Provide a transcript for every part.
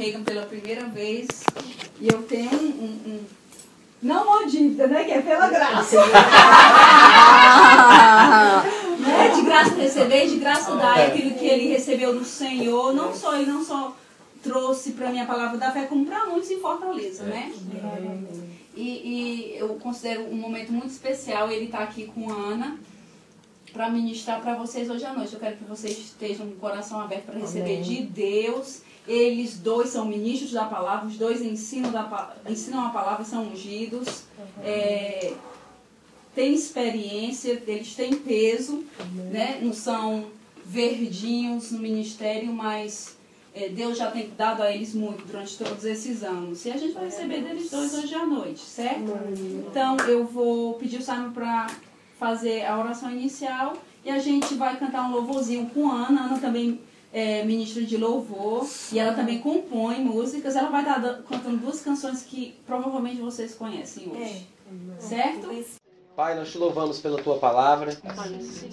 Reagan pela primeira vez e eu tenho um, um, um não uma dívida, né? Que é pela graça. né? De graça receber, de graça dar é aquilo que ele recebeu do Senhor. Não só ele não só trouxe para mim a palavra da fé, como para muitos em Fortaleza, né? E, e eu considero um momento muito especial ele estar tá aqui com a Ana para ministrar para vocês hoje à noite. Eu quero que vocês estejam com o coração aberto para receber Amém. de Deus. Eles dois são ministros da palavra, os dois ensinam, da, ensinam a palavra, são ungidos. Uhum. É, têm experiência, eles têm peso, né? não são verdinhos no ministério, mas é, Deus já tem dado a eles muito durante todos esses anos. E a gente vai receber deles dois hoje à noite, certo? Então eu vou pedir o Simon para fazer a oração inicial e a gente vai cantar um louvorzinho com a Ana. Ana também é ministra de louvor e ela também compõe músicas. Ela vai estar cantando duas canções que provavelmente vocês conhecem hoje. É. Certo? Pai, nós te louvamos pela tua palavra.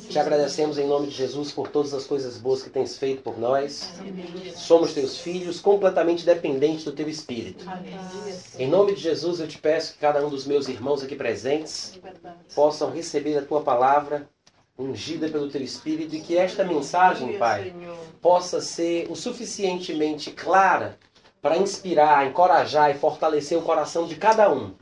Te agradecemos em nome de Jesus por todas as coisas boas que tens feito por nós. Somos teus filhos, completamente dependentes do teu espírito. Em nome de Jesus, eu te peço que cada um dos meus irmãos aqui presentes possam receber a tua palavra ungida pelo teu espírito e que esta mensagem, Pai, possa ser o suficientemente clara para inspirar, encorajar e fortalecer o coração de cada um.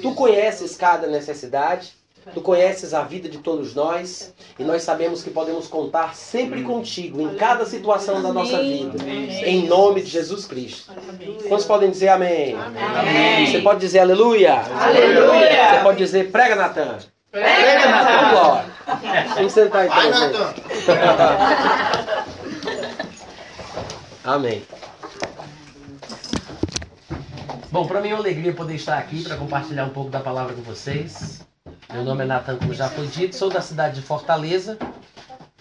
Tu conheces cada necessidade, Tu conheces a vida de todos nós e nós sabemos que podemos contar sempre contigo em cada situação da nossa vida. Em nome de Jesus Cristo. Quantos podem dizer amém? amém? Você pode dizer aleluia? Aleluia! Você pode dizer prega, Natan. Prega, Natan. Glória. Vamos sentar então, Amém. Bom, para mim é uma alegria poder estar aqui para compartilhar um pouco da palavra com vocês. Meu nome é Natan, como já foi dito, sou da cidade de Fortaleza,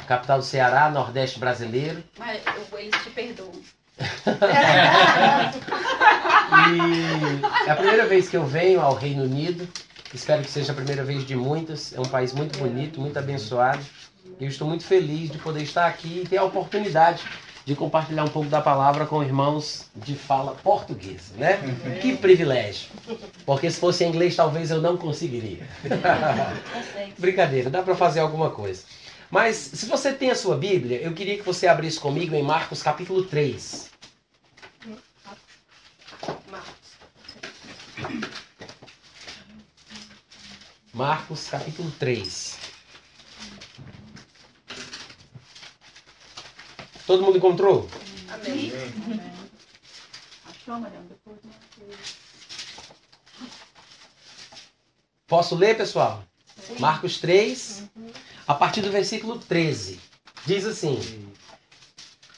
capital do Ceará, Nordeste brasileiro. Mas eles te perdoam. e é a primeira vez que eu venho ao Reino Unido. Espero que seja a primeira vez de muitas. É um país muito bonito, muito abençoado. E eu estou muito feliz de poder estar aqui e ter a oportunidade de compartilhar um pouco da palavra com irmãos de fala portuguesa, né? Que privilégio. Porque se fosse em inglês talvez eu não conseguiria. Brincadeira, dá para fazer alguma coisa. Mas se você tem a sua Bíblia, eu queria que você abrisse comigo em Marcos capítulo 3. Marcos capítulo 3. Todo mundo encontrou? Amém. Achou, Depois Posso ler, pessoal? Marcos 3, a partir do versículo 13. Diz assim: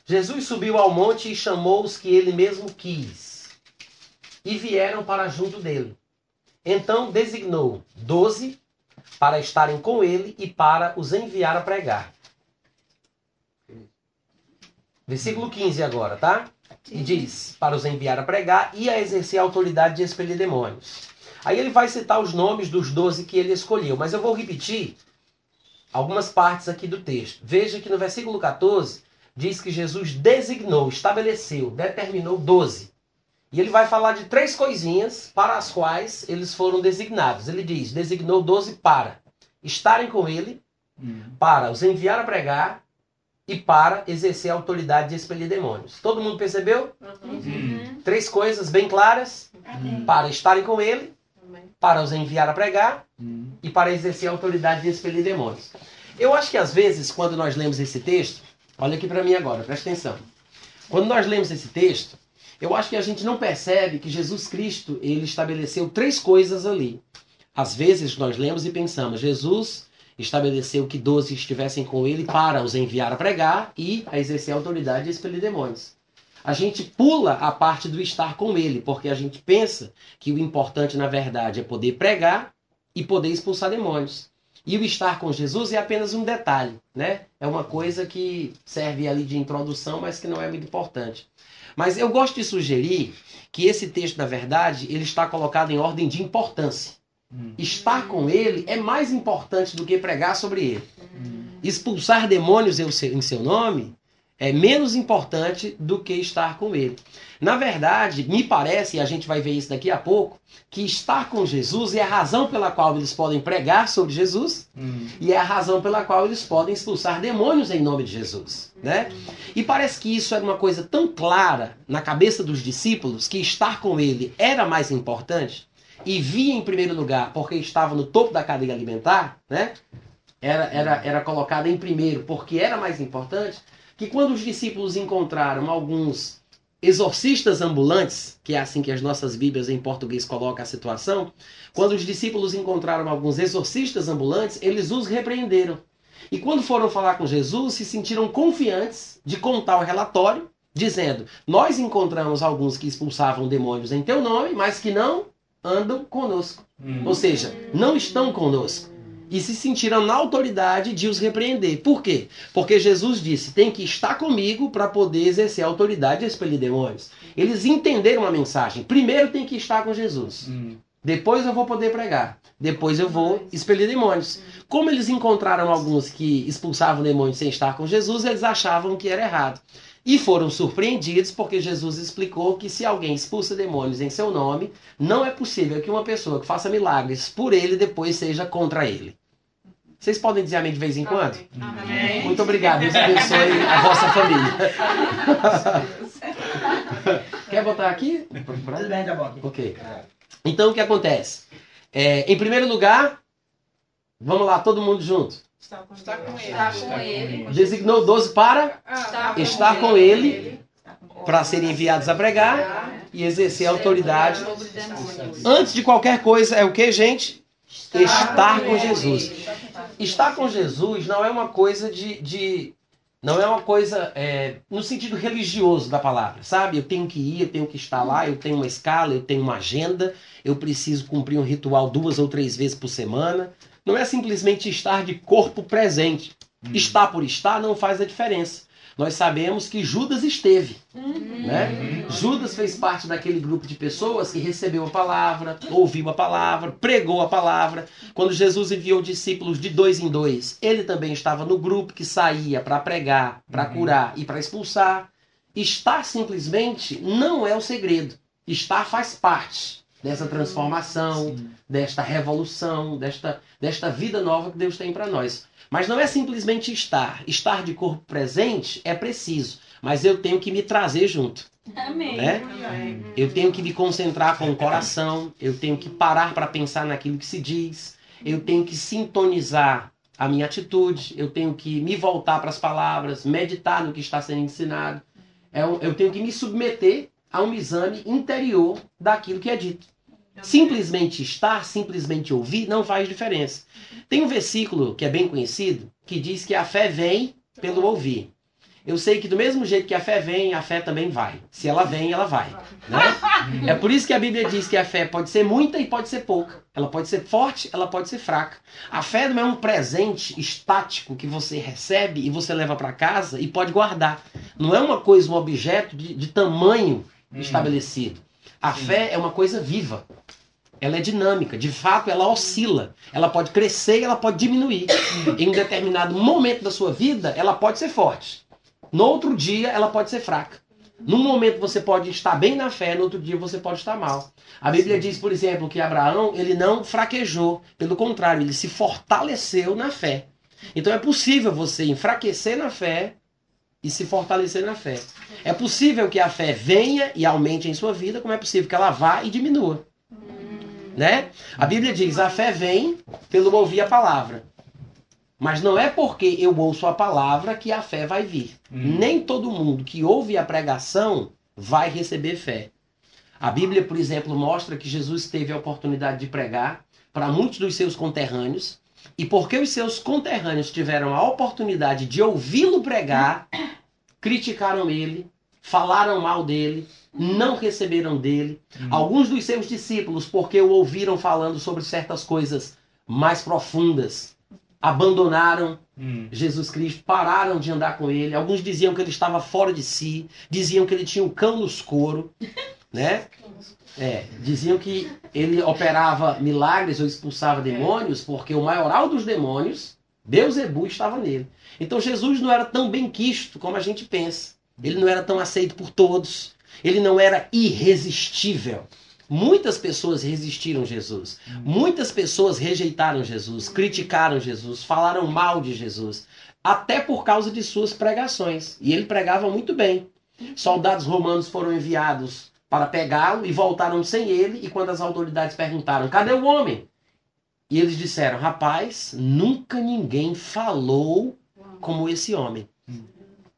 Jesus subiu ao monte e chamou os que ele mesmo quis, e vieram para junto dele. Então designou doze para estarem com ele e para os enviar a pregar Versículo 15 agora, tá? E diz: para os enviar a pregar e a exercer a autoridade de expelir demônios. Aí ele vai citar os nomes dos doze que ele escolheu, mas eu vou repetir algumas partes aqui do texto. Veja que no versículo 14 diz que Jesus designou, estabeleceu, determinou doze. E ele vai falar de três coisinhas para as quais eles foram designados. Ele diz: designou doze para estarem com ele, hum. para os enviar a pregar e para exercer a autoridade de expelir demônios. Todo mundo percebeu? Uhum. Três coisas bem claras: uhum. para estarem com ele, para os enviar a pregar uhum. e para exercer a autoridade de expelir demônios. Eu acho que às vezes, quando nós lemos esse texto, olha aqui para mim agora, presta atenção. Quando nós lemos esse texto, eu acho que a gente não percebe que Jesus Cristo ele estabeleceu três coisas ali. Às vezes nós lemos e pensamos, Jesus estabeleceu que doze estivessem com ele para os enviar a pregar e a exercer a autoridade de expelir demônios. A gente pula a parte do estar com ele, porque a gente pensa que o importante, na verdade, é poder pregar e poder expulsar demônios. E o estar com Jesus é apenas um detalhe, né? É uma coisa que serve ali de introdução, mas que não é muito importante. Mas eu gosto de sugerir que esse texto, na verdade, ele está colocado em ordem de importância. Hum. Estar com ele é mais importante do que pregar sobre ele. Hum. Expulsar demônios em seu nome é menos importante do que estar com ele. Na verdade, me parece, e a gente vai ver isso daqui a pouco, que estar com Jesus é a razão pela qual eles podem pregar sobre Jesus Hum. e é a razão pela qual eles podem expulsar demônios em nome de Jesus, né? E parece que isso era uma coisa tão clara na cabeça dos discípulos que estar com ele era mais importante e via em primeiro lugar porque estava no topo da cadeia alimentar, né? Era, era, era colocada em primeiro porque era mais importante que quando os discípulos encontraram alguns exorcistas ambulantes, que é assim que as nossas Bíblias em português colocam a situação, quando os discípulos encontraram alguns exorcistas ambulantes, eles os repreenderam. E quando foram falar com Jesus, se sentiram confiantes de contar o relatório, dizendo: Nós encontramos alguns que expulsavam demônios em teu nome, mas que não andam conosco. Hum. Ou seja, não estão conosco. E se sentiram na autoridade de os repreender. Por quê? Porque Jesus disse: tem que estar comigo para poder exercer a autoridade de expelir demônios. Eles entenderam a mensagem. Primeiro tem que estar com Jesus. Hum. Depois eu vou poder pregar. Depois eu vou expelir demônios. Como eles encontraram alguns que expulsavam demônios sem estar com Jesus, eles achavam que era errado. E foram surpreendidos porque Jesus explicou que se alguém expulsa demônios em seu nome, não é possível que uma pessoa que faça milagres por ele depois seja contra ele. Vocês podem dizer amém de vez em quando? Amém. Muito obrigado. Deus abençoe a vossa família. Quer botar aqui? Tá. Ok. Então o que acontece? É, em primeiro lugar, vamos lá, todo mundo junto. Está com ele. Está com ele. Designou 12 para Está com estar com ele, para serem enviados a pregar e exercer a autoridade. Antes de qualquer coisa, é o que, gente? Estar com Jesus. Estar com Jesus não é uma coisa de. de- não é uma coisa é, no sentido religioso da palavra, sabe? Eu tenho que ir, eu tenho que estar lá, eu tenho uma escala, eu tenho uma agenda, eu preciso cumprir um ritual duas ou três vezes por semana. Não é simplesmente estar de corpo presente. Estar por estar não faz a diferença. Nós sabemos que Judas esteve. Né? Judas fez parte daquele grupo de pessoas que recebeu a palavra, ouviu a palavra, pregou a palavra. Quando Jesus enviou discípulos de dois em dois, ele também estava no grupo que saía para pregar, para Uhum. curar e para expulsar. Estar simplesmente não é o segredo. Estar faz parte dessa transformação, desta revolução, desta, desta vida nova que Deus tem para nós. Mas não é simplesmente estar. Estar de corpo presente é preciso, mas eu tenho que me trazer junto. Amém. Né? Eu tenho que me concentrar com o coração, eu tenho que parar para pensar naquilo que se diz, eu tenho que sintonizar a minha atitude, eu tenho que me voltar para as palavras, meditar no que está sendo ensinado. Eu, eu tenho que me submeter a um exame interior daquilo que é dito. Simplesmente estar, simplesmente ouvir, não faz diferença. Tem um versículo que é bem conhecido que diz que a fé vem pelo ouvir. Eu sei que do mesmo jeito que a fé vem, a fé também vai. Se ela vem, ela vai. Né? É por isso que a Bíblia diz que a fé pode ser muita e pode ser pouca. Ela pode ser forte, ela pode ser fraca. A fé não é um presente estático que você recebe e você leva para casa e pode guardar. Não é uma coisa, um objeto de, de tamanho estabelecido. A fé é uma coisa viva. Ela é dinâmica, de fato ela oscila. Ela pode crescer e ela pode diminuir. em um determinado momento da sua vida, ela pode ser forte. No outro dia, ela pode ser fraca. Num momento você pode estar bem na fé, no outro dia você pode estar mal. A Bíblia diz, por exemplo, que Abraão, ele não fraquejou, pelo contrário, ele se fortaleceu na fé. Então é possível você enfraquecer na fé e se fortalecer na fé. É possível que a fé venha e aumente em sua vida, como é possível que ela vá e diminua. Né? A Bíblia diz: a fé vem pelo ouvir a palavra. Mas não é porque eu ouço a palavra que a fé vai vir. Nem todo mundo que ouve a pregação vai receber fé. A Bíblia, por exemplo, mostra que Jesus teve a oportunidade de pregar para muitos dos seus conterrâneos. E porque os seus conterrâneos tiveram a oportunidade de ouvi-lo pregar, criticaram ele, falaram mal dele, não receberam dele. Alguns dos seus discípulos, porque o ouviram falando sobre certas coisas mais profundas, abandonaram Hum. Jesus Cristo, pararam de andar com ele. Alguns diziam que ele estava fora de si, diziam que ele tinha um cão nos couro, né? É, diziam que ele operava milagres ou expulsava demônios, porque o maioral dos demônios Beuzebu estava nele. Então Jesus não era tão bem quisto como a gente pensa. Ele não era tão aceito por todos. Ele não era irresistível. Muitas pessoas resistiram Jesus. Muitas pessoas rejeitaram Jesus, criticaram Jesus, falaram mal de Jesus, até por causa de suas pregações. E ele pregava muito bem. Soldados romanos foram enviados para pegá-lo e voltaram sem ele. E quando as autoridades perguntaram: cadê o homem? E eles disseram: rapaz, nunca ninguém falou como esse homem.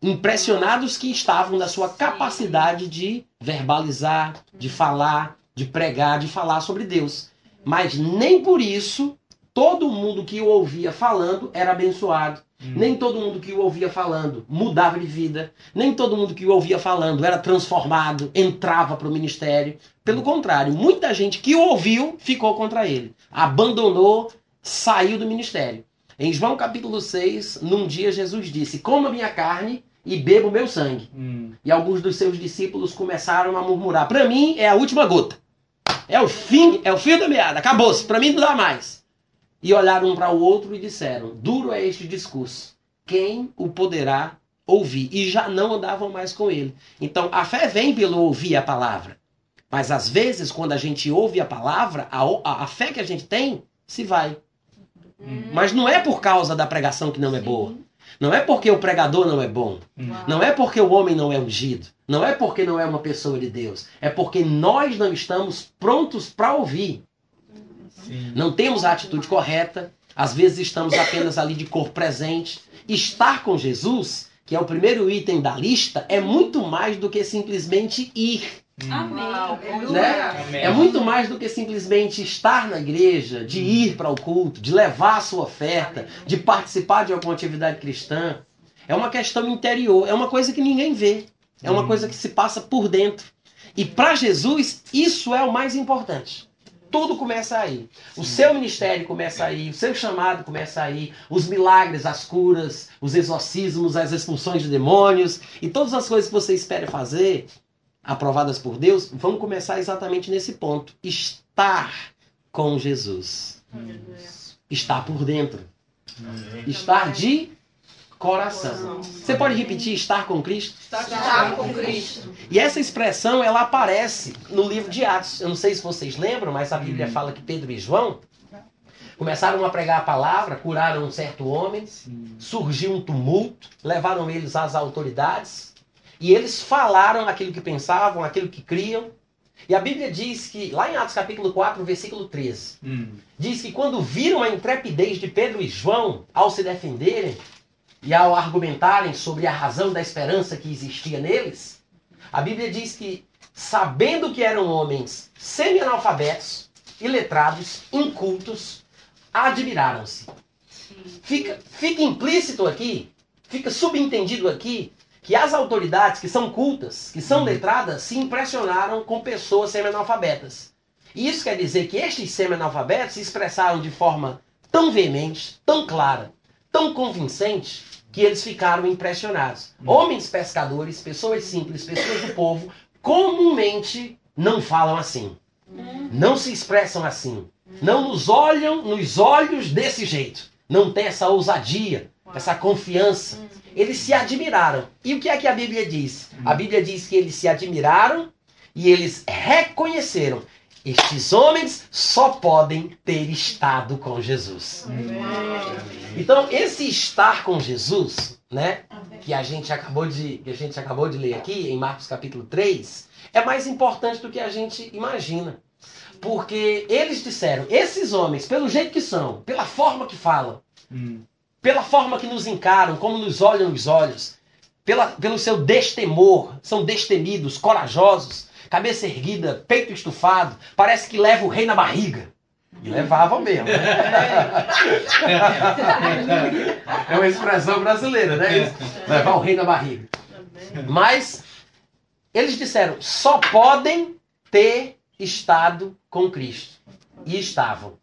Impressionados que estavam da sua capacidade de verbalizar, de falar, de pregar, de falar sobre Deus. Mas nem por isso todo mundo que o ouvia falando era abençoado. Nem todo mundo que o ouvia falando mudava de vida. Nem todo mundo que o ouvia falando era transformado, entrava para o ministério. Pelo contrário, muita gente que o ouviu ficou contra ele. Abandonou, saiu do ministério. Em João capítulo 6, num dia Jesus disse: Coma minha carne e beba o meu sangue. Hum. E alguns dos seus discípulos começaram a murmurar: Para mim é a última gota. É o fim, é o fim da meada. Acabou-se. Para mim não dá mais. E olharam um para o outro e disseram: Duro é este discurso. Quem o poderá ouvir? E já não andavam mais com ele. Então a fé vem pelo ouvir a palavra. Mas às vezes, quando a gente ouve a palavra, a, a, a fé que a gente tem se vai. Mas não é por causa da pregação que não é boa. Não é porque o pregador não é bom. Não é porque o homem não é ungido. Não é porque não é uma pessoa de Deus. É porque nós não estamos prontos para ouvir. Sim. Não temos a atitude correta. Às vezes estamos apenas ali de corpo presente. Estar com Jesus, que é o primeiro item da lista, é muito mais do que simplesmente ir. Amém. Né? Amém. É muito mais do que simplesmente estar na igreja, de ir para o culto, de levar a sua oferta, de participar de alguma atividade cristã. É uma questão interior, é uma coisa que ninguém vê. É uma Hum. coisa que se passa por dentro. E para Jesus, isso é o mais importante. Tudo começa aí. O seu ministério começa aí, o seu chamado começa aí, os milagres, as curas, os exorcismos, as expulsões de demônios e todas as coisas que você espera fazer, aprovadas por Deus, vão começar exatamente nesse ponto. Estar com Jesus. Estar por dentro. Estar de coração. Você pode repetir estar com Cristo? Está com Cristo. E essa expressão ela aparece no livro de Atos. Eu não sei se vocês lembram, mas a Bíblia fala que Pedro e João começaram a pregar a palavra, curaram um certo homem, surgiu um tumulto, levaram eles às autoridades e eles falaram aquilo que pensavam, aquilo que criam. E a Bíblia diz que, lá em Atos capítulo 4, versículo 13, Hum. diz que quando viram a intrepidez de Pedro e João ao se defenderem e ao argumentarem sobre a razão da esperança que existia neles, a Bíblia diz que, sabendo que eram homens semi-analfabetos, iletrados, incultos, admiraram-se. Fica, fica implícito aqui, fica subentendido aqui, que as autoridades que são cultas, que são letradas, se impressionaram com pessoas semi-analfabetas. E isso quer dizer que estes semi-analfabetos se expressaram de forma tão veemente, tão clara, tão convincente, que eles ficaram impressionados. Homens pescadores, pessoas simples, pessoas do povo, comumente não falam assim. Não se expressam assim. Não nos olham nos olhos desse jeito. Não tem essa ousadia, essa confiança. Eles se admiraram. E o que é que a Bíblia diz? A Bíblia diz que eles se admiraram e eles reconheceram. Estes homens só podem ter estado com Jesus. Então, esse estar com Jesus, né, que a gente acabou de que a gente acabou de ler aqui em Marcos capítulo 3, é mais importante do que a gente imagina. Porque eles disseram, esses homens, pelo jeito que são, pela forma que falam, Hum. pela forma que nos encaram, como nos olham nos olhos, pela, pelo seu destemor, são destemidos, corajosos, cabeça erguida, peito estufado, parece que leva o rei na barriga. E levavam mesmo. né? é uma expressão brasileira, né? Levar o rei na barriga. Mas eles disseram, só podem ter estado com Cristo. E estavam.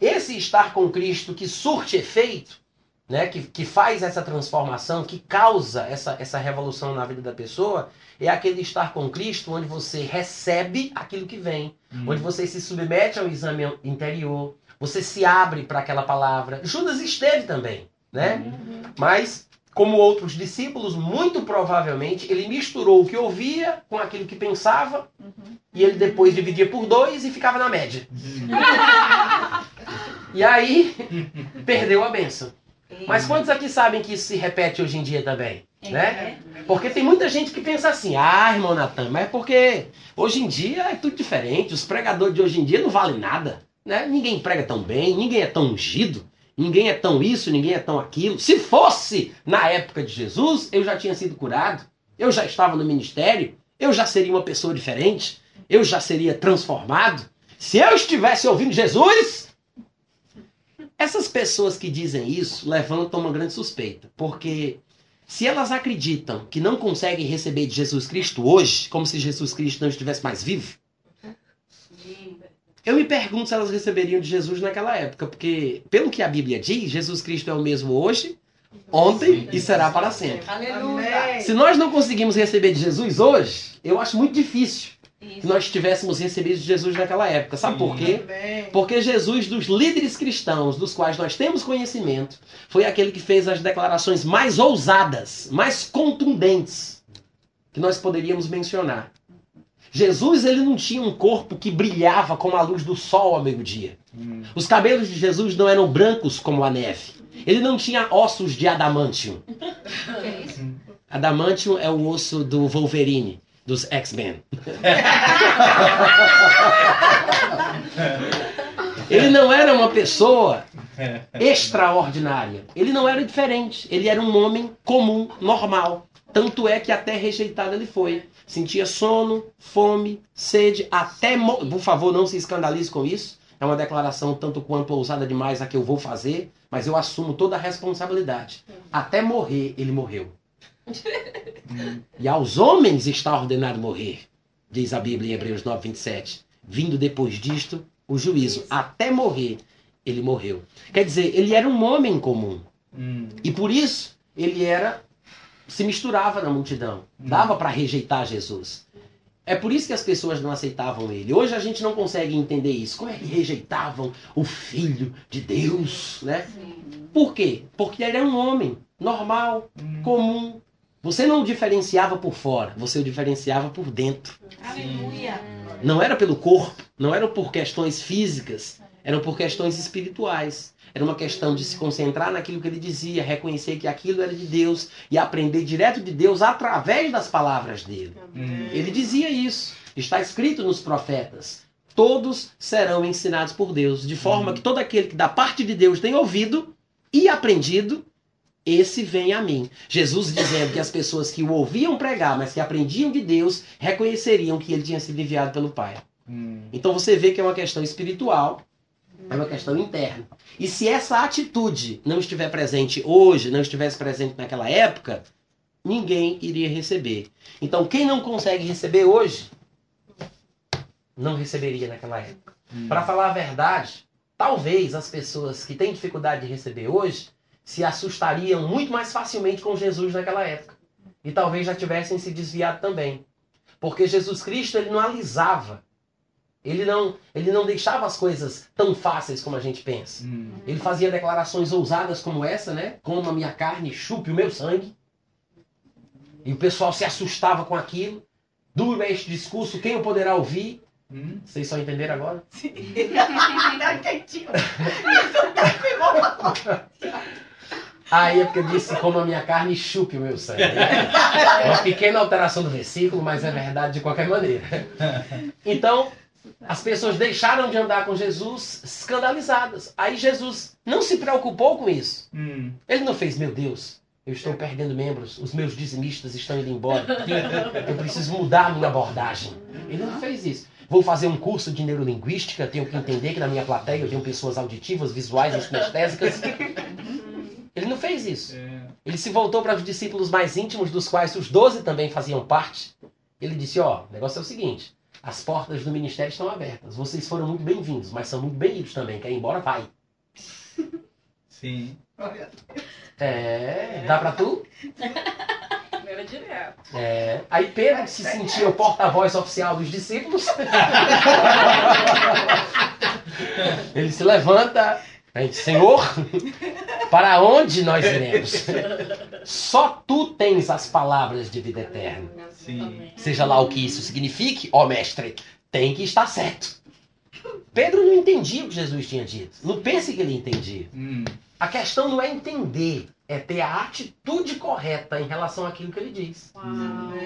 Esse estar com Cristo que surte efeito né, que, que faz essa transformação, que causa essa, essa revolução na vida da pessoa, é aquele estar com Cristo, onde você recebe aquilo que vem, Hum. onde você se submete ao exame interior, você se abre para aquela palavra. Judas esteve também, né? Mas, como outros discípulos, muito provavelmente ele misturou o que ouvia com aquilo que pensava, e ele depois dividia por dois e ficava na média. E aí, perdeu a benção. Mas quantos aqui sabem que isso se repete hoje em dia também? Né? Porque tem muita gente que pensa assim, ah, irmão Natan, mas é porque hoje em dia é tudo diferente, os pregadores de hoje em dia não valem nada. Né? Ninguém prega tão bem, ninguém é tão ungido, ninguém é tão isso, ninguém é tão aquilo. Se fosse na época de Jesus, eu já tinha sido curado, eu já estava no ministério, eu já seria uma pessoa diferente, eu já seria transformado. Se eu estivesse ouvindo Jesus, essas pessoas que dizem isso levantam uma grande suspeita, porque se elas acreditam que não conseguem receber de Jesus Cristo hoje, como se Jesus Cristo não estivesse mais vivo, eu me pergunto se elas receberiam de Jesus naquela época, porque pelo que a Bíblia diz, Jesus Cristo é o mesmo hoje, ontem e será para sempre. Aleluia. Se nós não conseguimos receber de Jesus hoje, eu acho muito difícil Isso. nós tivéssemos recebido Jesus naquela época. Sabe por quê? Porque Jesus, dos líderes cristãos, dos quais nós temos conhecimento, foi aquele que fez as declarações mais ousadas, mais contundentes que nós poderíamos mencionar. Jesus, ele não tinha um corpo que brilhava como a luz do sol ao meio-dia. Hum. Os cabelos de Jesus não eram brancos como a neve. Ele não tinha ossos de adamantium. É isso? Adamantium é o osso do Wolverine, dos X-Men. Ele não era uma pessoa extraordinária. Ele não era diferente. Ele era um homem comum, normal. Tanto é que até rejeitado ele foi. Sentia sono, fome, sede, até. mo- Por favor, não se escandalize com isso. É uma declaração tanto quanto ousada demais a que eu vou fazer, mas eu assumo toda a responsabilidade. Até morrer, ele morreu. E aos homens está ordenado morrer, diz a Bíblia em Hebreus 9, 27. Vindo depois disto, o juízo. Até morrer, ele morreu. Quer dizer, ele era um homem comum. Hum. E por isso, ele era. se misturava na multidão. Dava para rejeitar Jesus. É por isso que as pessoas não aceitavam ele. Hoje a gente não consegue entender isso. Como é que rejeitavam o Filho de Deus, né? Por quê? Porque ele era um homem normal, Hum. comum. Você não o diferenciava por fora, você o diferenciava por dentro. Aleluia. Não era pelo corpo, não era por questões físicas, eram por questões espirituais. Era uma questão de se concentrar naquilo que ele dizia, reconhecer que aquilo era de Deus e aprender direto de Deus através das palavras dele. Hum. Ele dizia isso. Está escrito nos profetas: todos serão ensinados por Deus, de forma que todo aquele que da parte de Deus tem ouvido e aprendido, esse vem a mim. Jesus dizendo que as pessoas que o ouviam pregar, mas que aprendiam de Deus, reconheceriam que ele tinha sido enviado pelo Pai. Hum. Então você vê que é uma questão espiritual, é uma questão interna. E se essa atitude não estiver presente hoje, não estivesse presente naquela época, ninguém iria receber. Então quem não consegue receber hoje, não receberia naquela época. Hum. Para falar a verdade, talvez as pessoas que têm dificuldade de receber hoje se assustariam muito mais facilmente com Jesus naquela época. E talvez já tivessem se desviado também. Porque Jesus Cristo ele não alisava. Ele não, ele não deixava as coisas tão fáceis como a gente pensa. Hum. Ele fazia declarações ousadas como essa, né? Coma minha carne, chupe o meu sangue. E o pessoal se assustava com aquilo. Duro é este discurso, quem o poderá ouvir? Hum. Vocês só entenderam agora? Aí é porque eu disse, coma a minha carne e chupe o meu sangue. né? É uma pequena alteração do versículo, mas é verdade de qualquer maneira. Então, as pessoas deixaram de andar com Jesus escandalizadas. Aí Jesus não se preocupou com isso. Hum. Ele não fez, meu Deus, eu estou perdendo membros, os meus dizimistas estão indo embora. Eu preciso mudar a minha abordagem. Ele não fez isso. Vou fazer um curso de neurolinguística, tenho que entender que na minha plateia eu tenho pessoas auditivas, visuais e kinestésicas. Ele não fez isso. É. Ele se voltou para os discípulos mais íntimos, dos quais os doze também faziam parte. Ele disse: Ó, o negócio é o seguinte: as portas do ministério estão abertas. Vocês foram muito bem-vindos, mas são muito bem-vindos também. Quer ir embora? Vai. Sim. É, dá pra tu? Era direto. É. Aí Pedro, que se sentia o porta-voz oficial dos discípulos, ele se levanta diz, Senhor, para onde nós iremos? Só tu tens as palavras de vida eterna. Sim. Seja lá o que isso signifique, ó mestre, tem que estar certo. Pedro não entendia o que Jesus tinha dito. Não pense que ele entendia. Hum. A questão não é entender, é ter a atitude correta em relação àquilo que ele diz.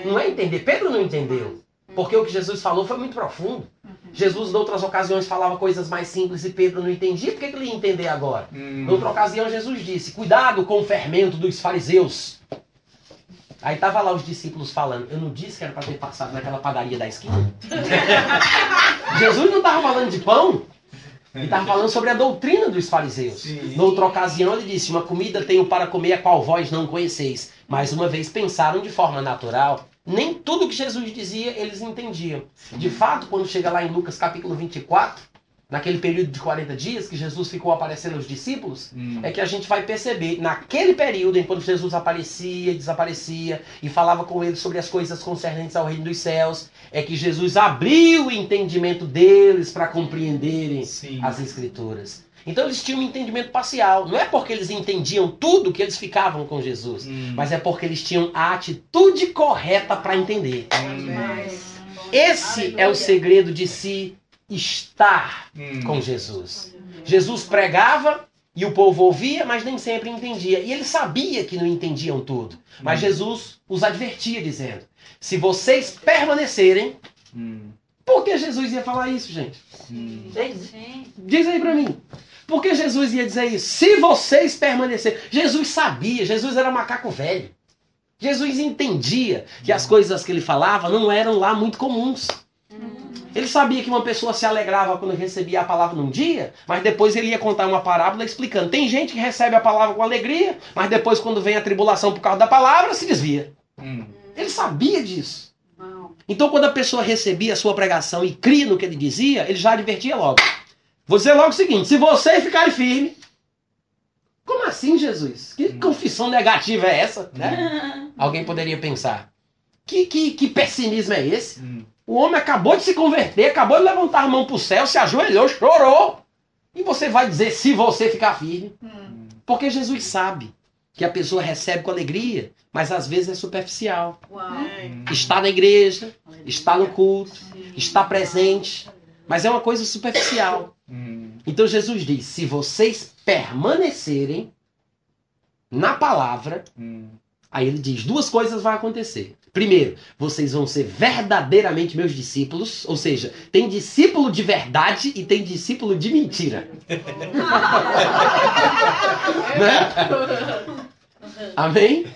Não é entender. Pedro não entendeu. Porque o que Jesus falou foi muito profundo. Jesus, em outras ocasiões, falava coisas mais simples e Pedro não entendia. Por que que ele ia entender agora? Hum. Noutra ocasião, Jesus disse: Cuidado com o fermento dos fariseus. Aí tava lá os discípulos falando: Eu não disse que era para ter passado naquela padaria da esquina? Jesus não estava falando de pão. Ele estava falando sobre a doutrina dos fariseus. Sim. Noutra ocasião, ele disse: Uma comida tenho para comer a qual vós não conheceis. Mais uma vez pensaram de forma natural. Nem tudo que Jesus dizia eles entendiam. De fato, quando chega lá em Lucas capítulo 24, naquele período de 40 dias que Jesus ficou aparecendo aos discípulos, Hum. é que a gente vai perceber, naquele período em quando Jesus aparecia e desaparecia e falava com eles sobre as coisas concernentes ao reino dos céus, é que Jesus abriu o entendimento deles para compreenderem Sim. as escrituras. Então eles tinham um entendimento parcial. Não é porque eles entendiam tudo que eles ficavam com Jesus, Hum. mas é porque eles tinham a atitude correta para entender. Hum. Esse é o segredo de se estar Hum. com Jesus. Jesus pregava e o povo ouvia, mas nem sempre entendia. E ele sabia que não entendiam tudo. Mas Hum. Jesus os advertia, dizendo: Se vocês permanecerem. Hum. Por que Jesus ia falar isso, gente? Hum. Diz aí pra mim. Por que Jesus ia dizer isso? Se vocês permanecerem. Jesus sabia, Jesus era macaco velho. Jesus entendia que as coisas que ele falava não eram lá muito comuns. Ele sabia que uma pessoa se alegrava quando recebia a palavra num dia, mas depois ele ia contar uma parábola explicando. Tem gente que recebe a palavra com alegria, mas depois, quando vem a tribulação por causa da palavra, se desvia. Hum. Ele sabia disso. Então, quando a pessoa recebia a sua pregação e cria no que ele dizia, ele já advertia logo. Vou dizer logo o seguinte: se vocês ficarem firmes. Como assim, Jesus? Que confissão negativa é essa? Né? Alguém poderia pensar. Que, que, que pessimismo é esse? Hum. O homem acabou de se converter, acabou de levantar a mão para o céu, se ajoelhou, chorou. E você vai dizer se você ficar firme. Porque Jesus sabe que a pessoa recebe com alegria, mas às vezes é superficial. Hum. Está na igreja, está no culto, está presente, mas é uma coisa superficial. Hum. Então Jesus diz: se vocês permanecerem na palavra, Hum. aí ele diz: duas coisas vão acontecer. Primeiro, vocês vão ser verdadeiramente meus discípulos, ou seja, tem discípulo de verdade e tem discípulo de mentira. né? Amém?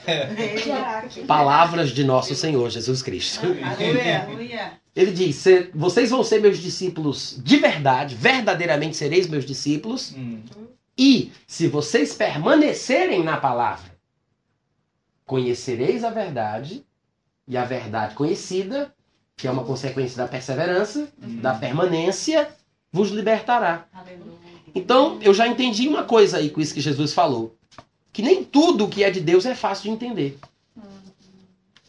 Palavras de nosso Senhor Jesus Cristo. Ele diz: "Se- vocês vão ser meus discípulos de verdade, verdadeiramente sereis meus discípulos, Hum. e se vocês permanecerem na palavra, conhecereis a verdade, e a verdade conhecida, que é uma consequência da perseverança, da permanência, vos libertará. Então, eu já entendi uma coisa aí com isso que Jesus falou. Que nem tudo que é de Deus é fácil de entender.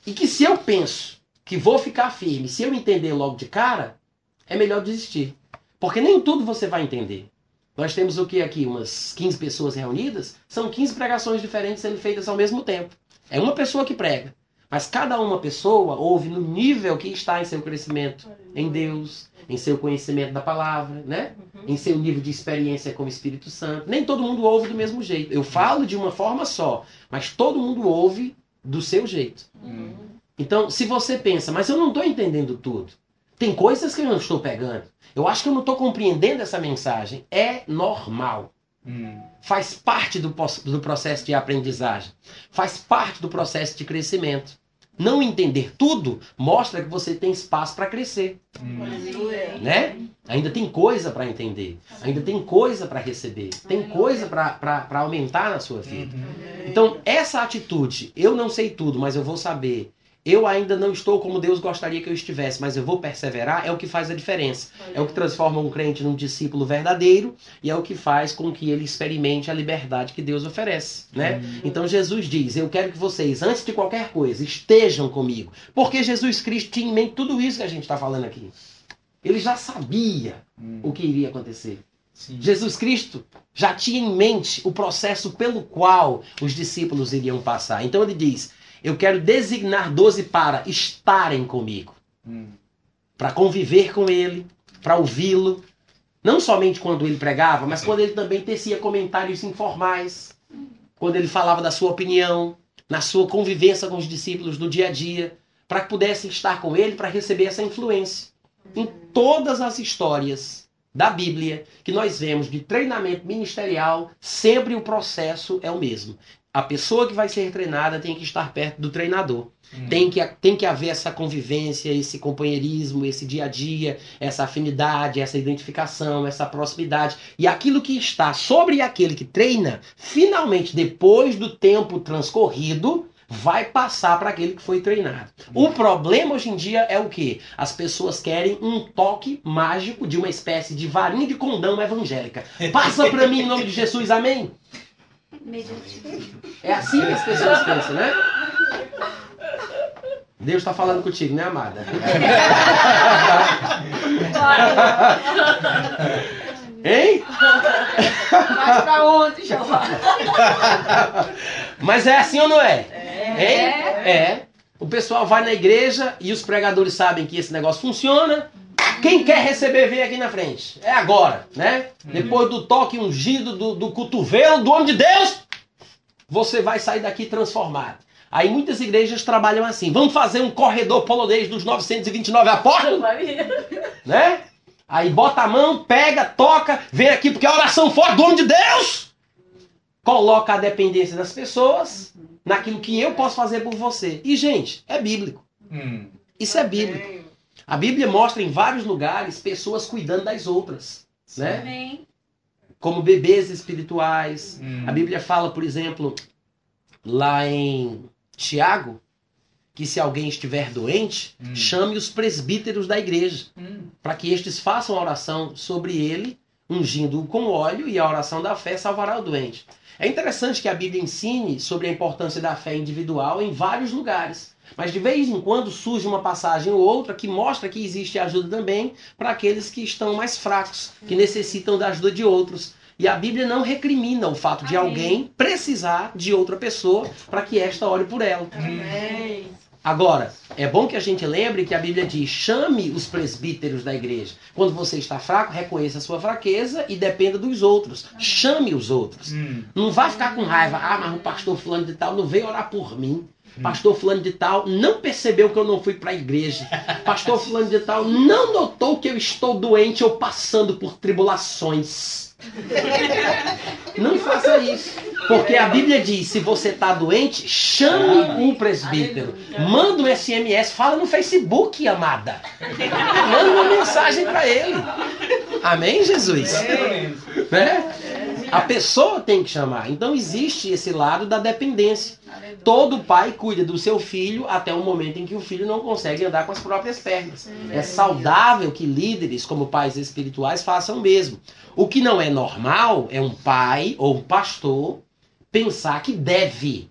E que se eu penso que vou ficar firme, se eu entender logo de cara, é melhor desistir. Porque nem tudo você vai entender. Nós temos o que aqui? Umas 15 pessoas reunidas? São 15 pregações diferentes sendo feitas ao mesmo tempo. É uma pessoa que prega. Mas cada uma pessoa ouve no nível que está em seu crescimento em Deus, em seu conhecimento da palavra, né? Em seu nível de experiência com o Espírito Santo. Nem todo mundo ouve do mesmo jeito. Eu falo de uma forma só, mas todo mundo ouve do seu jeito. Hum. Então, se você pensa, mas eu não estou entendendo tudo, tem coisas que eu não estou pegando, eu acho que eu não estou compreendendo essa mensagem, é normal. Hum. Faz parte do, do processo de aprendizagem, faz parte do processo de crescimento. Não entender tudo mostra que você tem espaço para crescer, Hum. né? Ainda tem coisa para entender, ainda tem coisa para receber, tem coisa para aumentar na sua vida. Uhum. Então, essa atitude, eu não sei tudo, mas eu vou saber. Eu ainda não estou como Deus gostaria que eu estivesse, mas eu vou perseverar, é o que faz a diferença. É o que transforma um crente num discípulo verdadeiro e é o que faz com que ele experimente a liberdade que Deus oferece, né? Então Jesus diz: "Eu quero que vocês, antes de qualquer coisa, estejam comigo". Porque Jesus Cristo tinha em mente tudo isso que a gente está falando aqui. Ele já sabia o que iria acontecer. Sim. Jesus Cristo já tinha em mente o processo pelo qual os discípulos iriam passar. Então ele diz: Eu quero designar doze para estarem comigo, Hum. para conviver com ele, para ouvi-lo. Não somente quando ele pregava, mas quando ele também tecia comentários informais, quando ele falava da sua opinião, na sua convivência com os discípulos do dia a dia, para que pudessem estar com ele, para receber essa influência. Em todas as histórias da Bíblia que nós vemos de treinamento ministerial, sempre o processo é o mesmo. A pessoa que vai ser treinada tem que estar perto do treinador. Hum. Tem que, tem que haver essa convivência, esse companheirismo, esse dia a dia, essa afinidade, essa identificação, essa proximidade. E aquilo que está sobre aquele que treina, finalmente, depois do tempo transcorrido, vai passar para aquele que foi treinado. O problema hoje em dia é o quê? As pessoas querem um toque mágico de uma espécie de varinha de condão evangélica. Passa para mim em nome de Jesus, amém? É assim que as pessoas pensam, né? Deus está falando contigo, né, amada? Hein? Vai pra onde, Jeová? Mas é assim ou não é? Hein? É. O pessoal vai na igreja e os pregadores sabem que esse negócio funciona. Quem quer receber, vem aqui na frente. É agora, né? Depois do toque ungido do, do cotovelo do homem de Deus, você vai sair daqui transformado. Aí muitas igrejas trabalham assim. Vamos fazer um corredor polonês dos 929 apóstolos, né? Aí bota a mão, pega, toca, vem aqui porque é a oração forte do homem de Deus. Coloca a dependência das pessoas naquilo que eu posso fazer por você. E, gente, é bíblico. Hum. Isso é bíblico. A Bíblia mostra em vários lugares pessoas cuidando das outras, né? Amém. Como bebês espirituais. Hum. A Bíblia fala, por exemplo, lá em Tiago, que se alguém estiver doente, Hum. chame os presbíteros da igreja, Hum. para que estes façam a oração sobre ele, ungindo-o com óleo, e a oração da fé salvará o doente. É interessante que a Bíblia ensine sobre a importância da fé individual em vários lugares. Mas de vez em quando surge uma passagem ou outra que mostra que existe ajuda também para aqueles que estão mais fracos, que necessitam da ajuda de outros. E a Bíblia não recrimina o fato de Amém. alguém precisar de outra pessoa para que esta ore por ela. Amém. Agora, é bom que a gente lembre que a Bíblia diz: chame os presbíteros da igreja. Quando você está fraco, reconheça a sua fraqueza e dependa dos outros. Chame os outros. Hum. Não vá ficar com raiva. Ah, mas o pastor fulano de tal não veio orar por mim. Pastor fulano de tal não percebeu que eu não fui para a igreja. Pastor fulano de tal não notou que eu estou doente ou passando por tribulações. Não faça isso. Porque a Bíblia diz: se você está doente, chame um presbítero. Manda um SMS, fala no Facebook, amada. Manda uma mensagem para ele. Amém, Jesus? Né? A pessoa tem que chamar. Então existe esse lado da dependência. Todo pai cuida do seu filho até o momento em que o filho não consegue andar com as próprias pernas. É saudável que líderes, como pais espirituais, façam o mesmo. O que não é normal é um pai ou um pastor pensar que deve.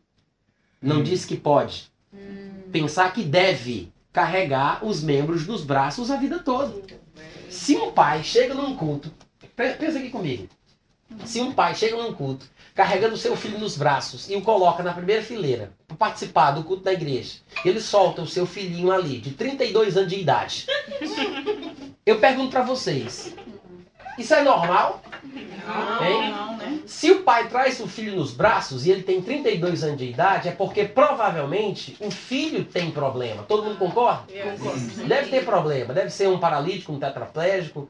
Não Hum. diz que pode. Pensar que deve carregar os membros nos braços a vida toda. Se um pai chega num culto, pe- pensa aqui comigo. Se um pai chega num culto, carregando seu filho nos braços e o coloca na primeira fileira para participar do culto da igreja, ele solta o seu filhinho ali, de 32 anos de idade. Eu pergunto para vocês: isso é normal? Hein? Não, né? Se o pai traz o filho nos braços e ele tem 32 anos de idade, é porque provavelmente o filho tem problema. Todo mundo concorda? Eu concordo. Deve ter problema, deve ser um paralítico, um tetraplégico,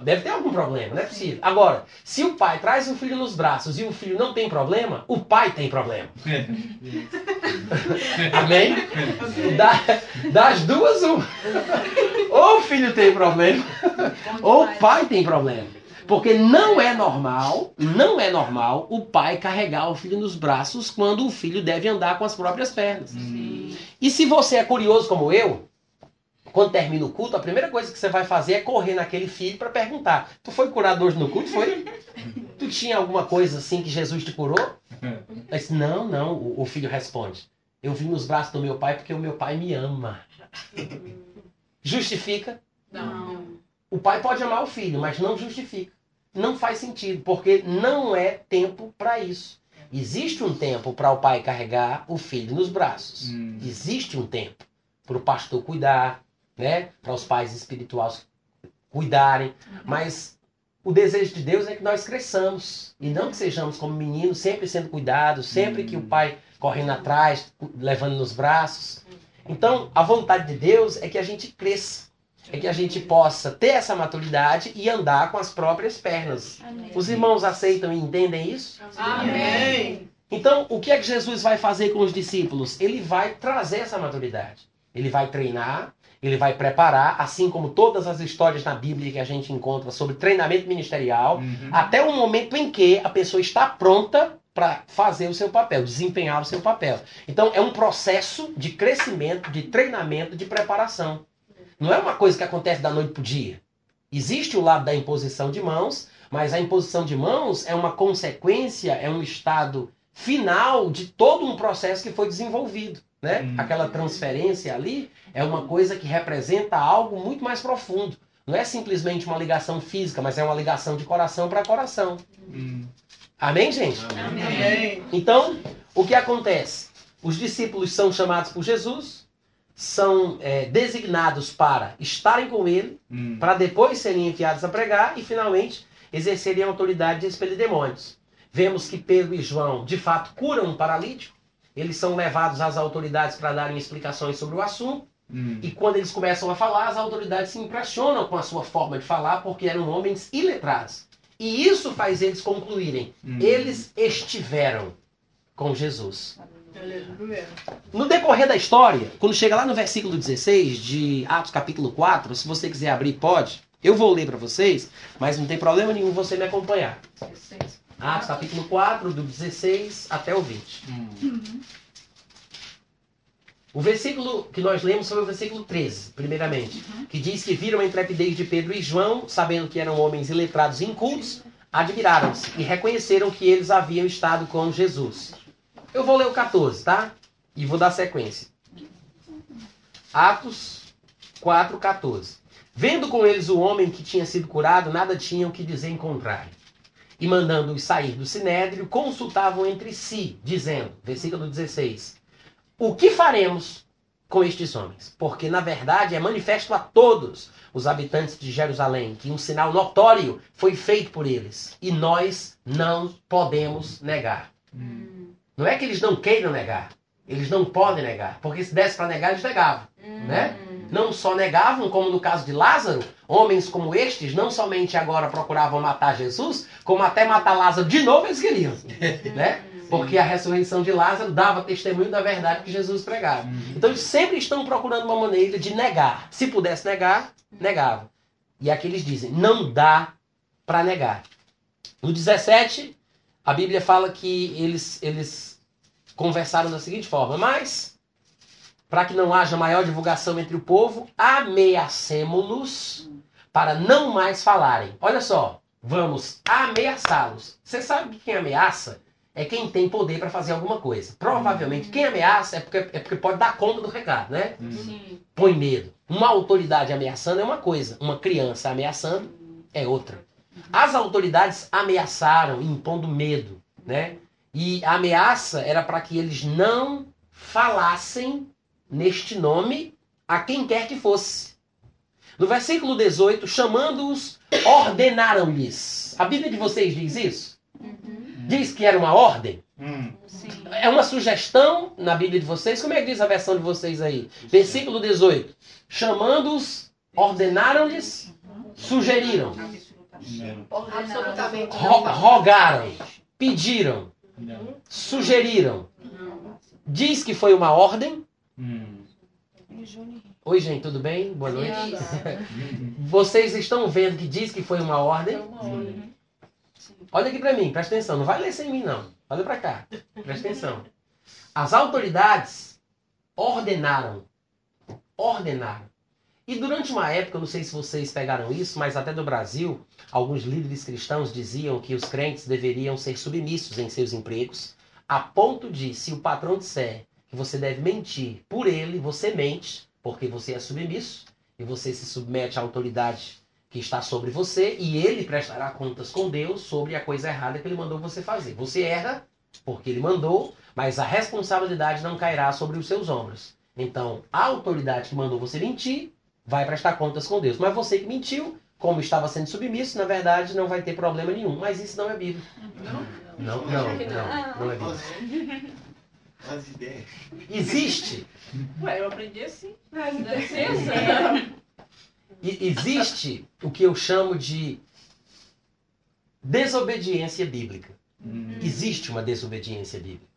deve ter algum problema, não é possível. Agora, se o pai traz o filho nos braços e o filho não tem problema, o pai tem problema. Amém? Da- das duas, um. Ou o filho tem problema, ou o pai tem problema. Porque não é normal, não é normal o pai carregar o filho nos braços quando o filho deve andar com as próprias pernas. Hum. E se você é curioso como eu, quando termina o culto, a primeira coisa que você vai fazer é correr naquele filho para perguntar: Tu foi curado hoje no culto? Foi? Tu tinha alguma coisa assim que Jesus te curou? Aí disse, não, não. O, o filho responde: Eu vim nos braços do meu pai porque o meu pai me ama. Justifica? Não. O pai pode amar o filho, mas não justifica. Não faz sentido, porque não é tempo para isso. Existe um tempo para o pai carregar o filho nos braços. Hum. Existe um tempo para o pastor cuidar, né? Para os pais espirituais cuidarem. Mas o desejo de Deus é que nós cresçamos e não que sejamos como meninos, sempre sendo cuidados, sempre que o pai correndo atrás, levando nos braços. Então, a vontade de Deus é que a gente cresça, é que a gente possa ter essa maturidade e andar com as próprias pernas. Os irmãos aceitam e entendem isso? Amém. Então, o que é que Jesus vai fazer com os discípulos? Ele vai trazer essa maturidade. Ele vai treinar, ele vai preparar, assim como todas as histórias na Bíblia que a gente encontra sobre treinamento ministerial, Uhum. até o momento em que a pessoa está pronta para fazer o seu papel, desempenhar o seu papel. Então, é um processo de crescimento, de treinamento, de preparação. Não é uma coisa que acontece da noite para o dia. Existe o lado da imposição de mãos, mas a imposição de mãos é uma consequência, é um estado final de todo um processo que foi desenvolvido. Né? Hum. Aquela transferência ali é uma coisa que representa algo muito mais profundo. Não é simplesmente uma ligação física, mas é uma ligação de coração para coração. Hum. Amém, gente? Amém. Então, o que acontece? Os discípulos são chamados por Jesus, são é, designados para estarem com ele, Hum. para depois serem enviados a pregar e finalmente exercerem a autoridade de expelir demônios. Vemos que Pedro e João de fato curam um paralítico, eles são levados às autoridades para darem explicações sobre o assunto, Hum. e quando eles começam a falar, as autoridades se impressionam com a sua forma de falar, porque eram homens iletrados. E isso faz eles concluírem: Hum. eles estiveram com Jesus. No decorrer da história, quando chega lá no versículo 16 de Atos capítulo 4, se você quiser abrir, pode. Eu vou ler para vocês, mas não tem problema nenhum você me acompanhar. Atos capítulo 4, do 16 até o 20. Hum. O versículo que nós lemos foi o versículo 13, primeiramente, que diz que viram a intrepidez de Pedro e João, sabendo que eram homens iletrados e incultos, admiraram-se e reconheceram que eles haviam estado com Jesus. Eu vou ler o 14, tá? E vou dar sequência. Atos 4, 14. Vendo com eles o homem que tinha sido curado, nada tinham que dizer em contrário. E mandando-os sair do sinédrio, consultavam entre si, dizendo, versículo 16: O que faremos com estes homens? Porque, na verdade, é manifesto a todos os habitantes de Jerusalém que um sinal notório foi feito por eles. E nós não podemos negar. Hum. Não é que eles não queiram negar. Eles não podem negar. Porque se desse para negar, eles negavam. Né? Não só negavam, como no caso de Lázaro, homens como estes não somente agora procuravam matar Jesus, como até matar Lázaro de novo eles queriam. né? Porque a ressurreição de Lázaro dava testemunho da verdade que Jesus pregava. Hum. Então eles sempre estão procurando uma maneira de negar. Se pudesse negar, negavam. E aqui eles dizem: não dá para negar. No 17, a Bíblia fala que eles, eles conversaram da seguinte forma: Mas, para que não haja maior divulgação entre o povo, ameacemos-nos para não mais falarem. Olha só, vamos ameaçá-los. Você sabe que quem ameaça é quem tem poder para fazer alguma coisa. Provavelmente quem ameaça é porque, é porque pode dar conta do recado, né? Hum. Sim. Põe medo. Uma autoridade ameaçando é uma coisa, uma criança ameaçando é outra. As autoridades ameaçaram, impondo medo, né? E a ameaça era para que eles não falassem neste nome a quem quer que fosse. No versículo 18, chamando-os, ordenaram-lhes. A Bíblia de vocês diz isso? Diz que era uma ordem? Hum. Sim. É uma sugestão na Bíblia de vocês? Como é que diz a versão de vocês aí? Versículo 18. Chamando-os, ordenaram-lhes, sugeriram. Absolutamente. ro- rogaram, pediram, Não. sugeriram. Diz que foi uma ordem. Oi, gente, tudo bem? Boa noite. Vocês estão vendo que diz que foi uma ordem? Foi uma ordem. Olha aqui pra mim, presta atenção. Não vai ler sem mim, não. Olha pra cá. Presta atenção. As autoridades ordenaram. Ordenaram. E durante uma época, não sei se vocês pegaram isso, mas até do Brasil, alguns líderes cristãos diziam que os crentes deveriam ser submissos em seus empregos, a ponto de, se o patrão disser você deve mentir por ele, você mente, porque você é submisso, e você se submete à autoridade que está sobre você, e ele prestará contas com Deus sobre a coisa errada que ele mandou você fazer. Você erra, porque ele mandou, mas a responsabilidade não cairá sobre os seus ombros. Então, a autoridade que mandou você mentir vai prestar contas com Deus. Mas você que mentiu, como estava sendo submisso, na verdade não vai ter problema nenhum. Mas isso não é Bíblia. Não, não, não, não é Bíblia. As ideias. Existe, Ué, eu aprendi assim. Ser assim. e- existe o que eu chamo de desobediência bíblica. Existe uma desobediência bíblica.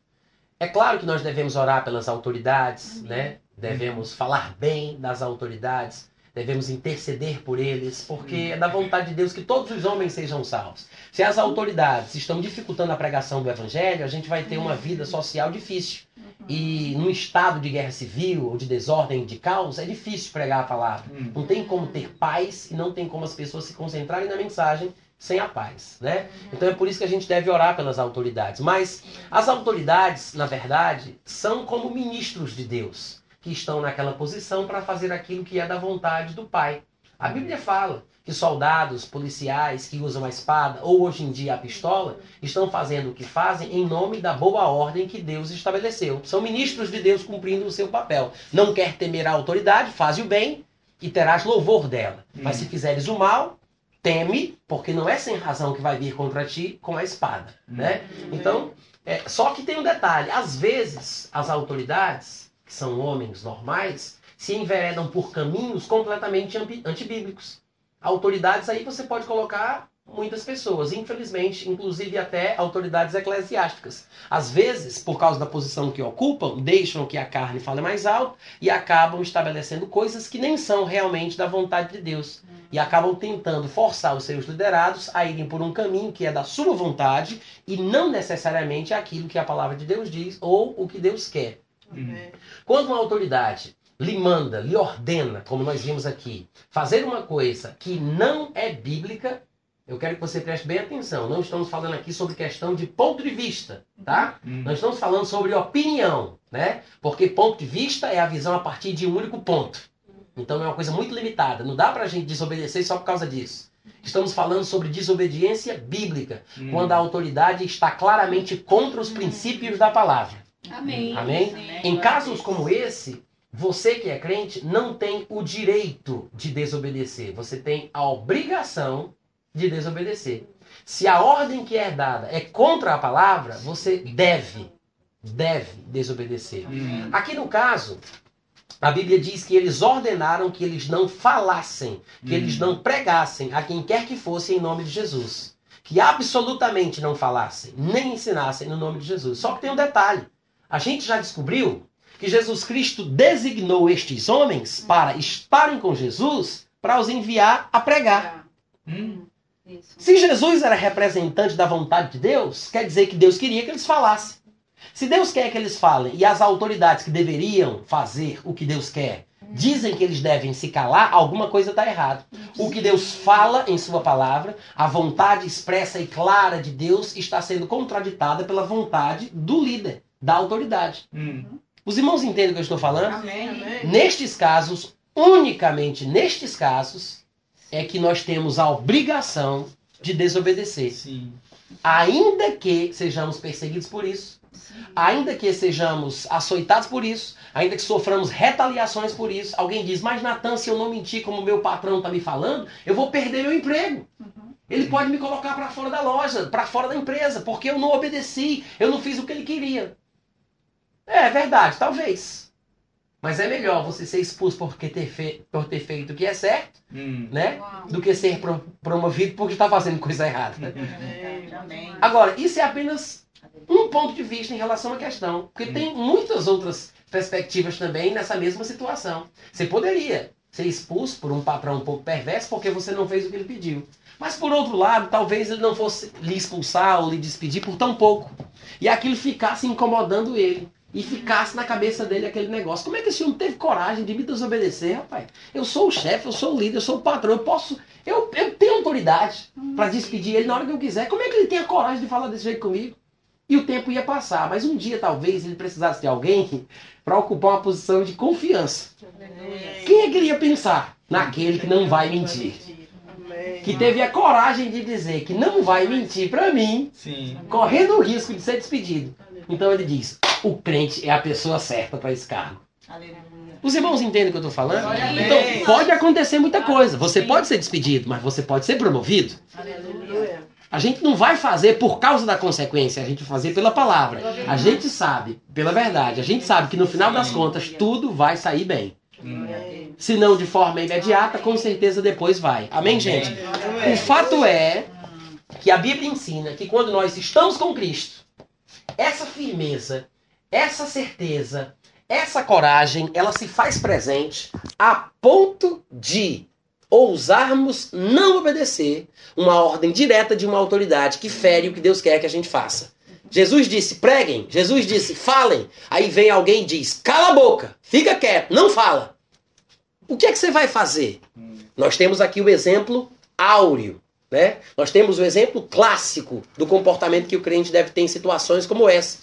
É claro que nós devemos orar pelas autoridades, né? Devemos falar bem das autoridades, devemos interceder por eles, porque é da vontade de Deus que todos os homens sejam salvos. Se as autoridades estão dificultando a pregação do evangelho, a gente vai ter uma vida social difícil. E num estado de guerra civil ou de desordem, de caos, é difícil pregar a palavra. Não tem como ter paz e não tem como as pessoas se concentrarem na mensagem sem a paz, né? Então é por isso que a gente deve orar pelas autoridades. Mas as autoridades, na verdade, são como ministros de Deus, que estão naquela posição para fazer aquilo que é da vontade do Pai. A Bíblia fala que soldados, policiais que usam a espada ou hoje em dia a pistola estão fazendo o que fazem em nome da boa ordem que Deus estabeleceu. São ministros de Deus cumprindo o seu papel. Não quer temer a autoridade, faz o bem e terás louvor dela. Mas se fizeres o mal, teme, porque não é sem razão que vai vir contra ti com a espada, né? Então, é, só que tem um detalhe, às vezes as autoridades, que são homens normais, se enveredam por caminhos completamente antibíblicos. Autoridades aí você pode colocar muitas pessoas, infelizmente, inclusive até autoridades eclesiásticas. Às vezes, por causa da posição que ocupam, deixam que a carne fale mais alto e acabam estabelecendo coisas que nem são realmente da vontade de Deus. E acabam tentando forçar os seus liderados a irem por um caminho que é da sua vontade e não necessariamente aquilo que a palavra de Deus diz ou o que Deus quer. Amém. Quando uma autoridade lhe manda, lhe ordena, como nós vimos aqui, fazer uma coisa que não é bíblica, eu quero que você preste bem atenção. Não estamos falando aqui sobre questão de ponto de vista, tá? Nós estamos falando sobre opinião, né? Porque ponto de vista é a visão a partir de um único ponto. Então é uma coisa muito limitada. Não dá pra gente desobedecer só por causa disso. Estamos falando sobre desobediência bíblica, quando a autoridade está claramente contra os princípios da palavra. Amém. Amém? Em casos como esse, você que é crente não tem o direito de desobedecer. Você tem a obrigação de desobedecer. Se a ordem que é dada é contra a palavra, você deve, deve desobedecer. Aqui no caso, a Bíblia diz que eles ordenaram que eles não falassem, que eles não pregassem a quem quer que fosse em nome de Jesus. Que absolutamente não falassem, nem ensinassem no nome de Jesus. Só que tem um detalhe. A gente já descobriu que Jesus Cristo designou estes homens para estarem com Jesus para os enviar a pregar. Isso. Se Jesus era representante da vontade de Deus, quer dizer que Deus queria que eles falassem. Se Deus quer que eles falem e as autoridades que deveriam fazer o que Deus quer dizem que eles devem se calar, alguma coisa está errada. O que Deus fala em Sua palavra, a vontade expressa e clara de Deus está sendo contraditada pela vontade do líder, da autoridade. Os irmãos entendem o que eu estou falando? Amém. Amém. Nestes casos, unicamente nestes casos, é que nós temos a obrigação de desobedecer. Sim. Ainda que sejamos perseguidos por isso, ainda que sejamos açoitados por isso, ainda que soframos retaliações por isso. Alguém diz, mas Natan, se eu não mentir como meu patrão está me falando, eu vou perder meu emprego. Ele pode me colocar para fora da loja, para fora da empresa, porque eu não obedeci, eu não fiz o que ele queria. É verdade, talvez. Mas é melhor você ser expulso porque ter fe... por ter feito o que é certo, né? Uau. Do que ser pro- promovido porque está fazendo coisa errada. Amém. Amém. Agora, isso é apenas um ponto de vista em relação à questão. Porque tem muitas outras perspectivas também nessa mesma situação. Você poderia ser expulso por um patrão um pouco perverso porque você não fez o que ele pediu. Mas por outro lado, talvez ele não fosse lhe expulsar ou lhe despedir por tão pouco. E aquilo ficasse incomodando ele. E ficasse na cabeça dele aquele negócio. Como é que esse homem teve coragem de me desobedecer, rapaz? Eu sou o chefe, eu sou o líder, eu sou o patrão, eu posso. Eu, eu tenho autoridade para despedir ele na hora que eu quiser. Como é que ele tem a coragem de falar desse jeito comigo? E o tempo ia passar, mas um dia talvez ele precisasse de alguém para ocupar uma posição de confiança. Quem é que ele ia pensar? Naquele que não vai mentir. Que teve a coragem de dizer que não vai mentir para mim, Sim. correndo o risco de ser despedido. Então ele diz: o crente é a pessoa certa para esse cargo. Os irmãos entendem o que eu estou falando? Então pode acontecer muita coisa. Você pode ser despedido, mas você pode ser promovido. Aleluia. A gente não vai fazer por causa da consequência, a gente vai fazer pela palavra. A gente sabe, pela verdade, a gente sabe que no final das contas tudo vai sair bem. Se não de forma imediata, com certeza depois vai. Amém, gente? O fato é que a Bíblia ensina que quando nós estamos com Cristo, essa firmeza, essa certeza, essa coragem, ela se faz presente a ponto de ousarmos não obedecer uma ordem direta de uma autoridade que fere o que Deus quer que a gente faça. Jesus disse, preguem. Jesus disse, falem. Aí vem alguém e diz, cala a boca, fica quieto, não fala. O que é que você vai fazer? Nós temos aqui o exemplo áureo. Né? Nós temos o exemplo clássico do comportamento que o crente deve ter em situações como essa.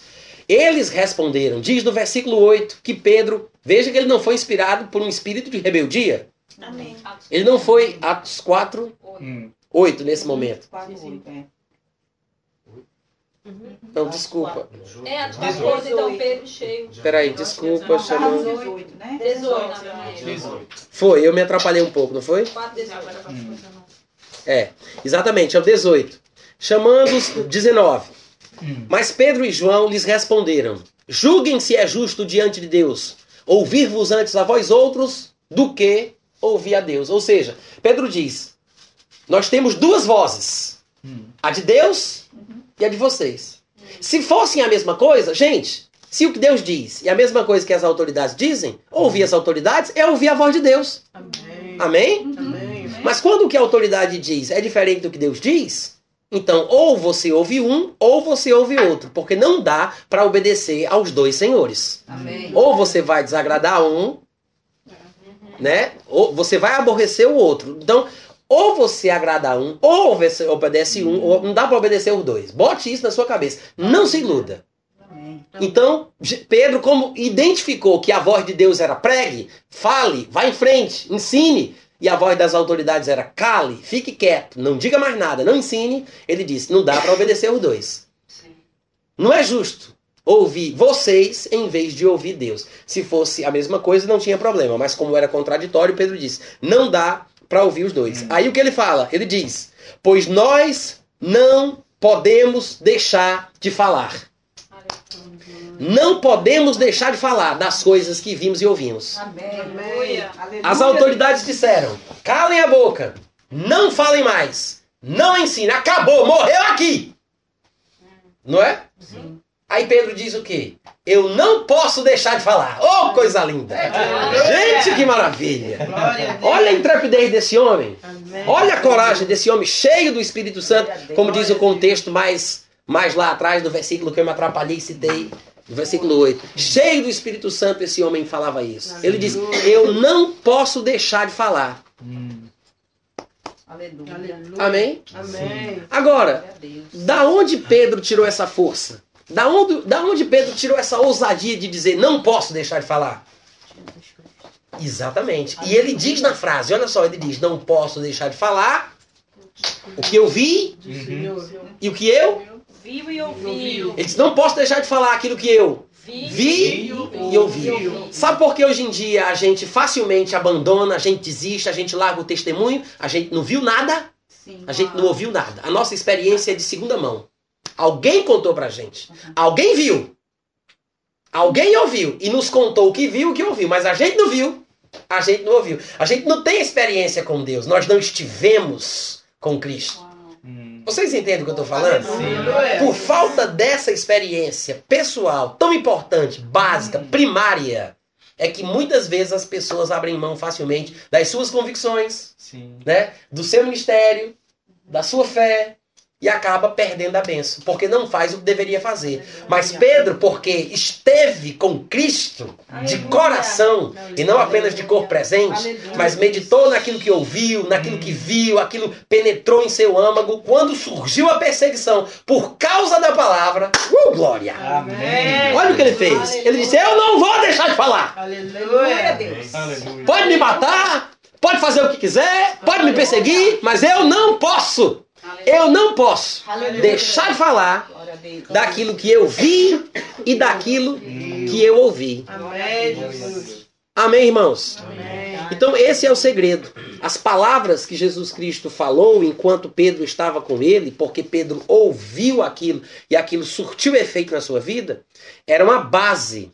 Eles responderam, diz no versículo 8, que Pedro, veja que ele não foi inspirado por um espírito de rebeldia. Amém. Ele não foi, Atos 4, Hum. 8 nesse momento. Quatro, oito, é. Não, desculpa. É, a tua coisa, então, Pedro cheio. Peraí, desculpa, chamou. 18, né? 18, na verdade. 18. Foi, eu me atrapalhei um pouco, não foi? 4, 18. É, exatamente, é o 18. Chamando-os, 19. Hum. Mas Pedro e João lhes responderam: Julguem se é justo diante de Deus ouvir-vos antes a vós outros do que ouvir a Deus. Ou seja, Pedro diz: Nós temos duas vozes, Hum. a de Deus e a de vocês. Se fossem a mesma coisa, gente, se o que Deus diz é a mesma coisa que as autoridades dizem, ouvir as autoridades é ouvir a voz de Deus. Amém. Amém? Amém. Mas quando o que a autoridade diz é diferente do que Deus diz, então ou você ouve um ou você ouve outro, porque não dá para obedecer aos dois senhores. Amém. Ou você vai desagradar um, né? Ou você vai aborrecer o outro. Então, ou você agrada um, ou você obedece um, ou não dá para obedecer os dois. Bote isso na sua cabeça. Não se iluda. Então, Pedro, como identificou que a voz de Deus era pregue, fale, vá em frente, ensine, e a voz das autoridades era cale, fique quieto, não diga mais nada, não ensine, ele disse: não dá para obedecer os dois. Não é justo ouvir vocês em vez de ouvir Deus. Se fosse a mesma coisa, não tinha problema, mas como era contraditório, Pedro disse: não dá para ouvir os dois. Aí o que ele fala? Ele diz: pois nós não podemos deixar de falar. Não podemos deixar de falar das coisas que vimos e ouvimos. Amém. As autoridades disseram: calem a boca, não falem mais, não ensinem, acabou, morreu aqui. Não é? Sim. Aí Pedro diz o quê? Eu não posso deixar de falar. Oh, coisa linda! Gente, que maravilha! Olha a intrepidez desse homem. Olha a coragem desse homem cheio do Espírito Santo, como diz o contexto mais, mais lá atrás do versículo que eu me atrapalhei e citei, do versículo 8. Cheio do Espírito Santo, esse homem falava isso. Ele diz: Eu não posso deixar de falar. Aleluia. Amém? Amém. Agora, da onde Pedro tirou essa força? Da onde, da onde Pedro tirou essa ousadia de dizer: Não posso deixar de falar? Exatamente. E ele diz na frase: Olha só, ele diz: Não posso deixar de falar o que eu vi Senhor. e o que eu. Viu e ouviu. Ele diz: Não posso deixar de falar aquilo que eu Vi, vi e ouvi. Sabe por que hoje em dia a gente facilmente abandona, a gente desiste, a gente larga o testemunho, a gente não viu nada, Sim. a gente não ouviu nada. A nossa experiência é de segunda mão. Alguém contou pra gente. Alguém viu. Alguém ouviu e nos contou o que viu o que ouviu, mas a gente não viu, a gente não ouviu. A gente não tem experiência com Deus, nós não estivemos com Cristo. Hum. Vocês entendem o que eu estou falando? Aleluia. Por falta dessa experiência pessoal tão importante, básica, primária, é que muitas vezes as pessoas abrem mão facilmente das suas convicções, Sim. né? Do seu ministério, da sua fé e acaba perdendo a benção, porque não faz o que deveria fazer. Mas Pedro, porque esteve com Cristo de coração e não apenas de corpo presente, mas meditou naquilo que ouviu, naquilo que viu, aquilo penetrou em seu âmago. Quando surgiu a perseguição por causa da palavra, uh, glória! Amém. Olha o que ele fez. Ele disse: Eu não vou deixar de falar. Aleluia, Deus. Aleluia. Pode me matar, pode fazer o que quiser, pode me perseguir, mas eu não posso. Eu não posso deixar de falar daquilo que eu vi e daquilo que eu ouvi. Amém, irmãos? Amém. Então, esse é o segredo. As palavras que Jesus Cristo falou enquanto Pedro estava com ele, porque Pedro ouviu aquilo e aquilo surtiu efeito na sua vida, era uma base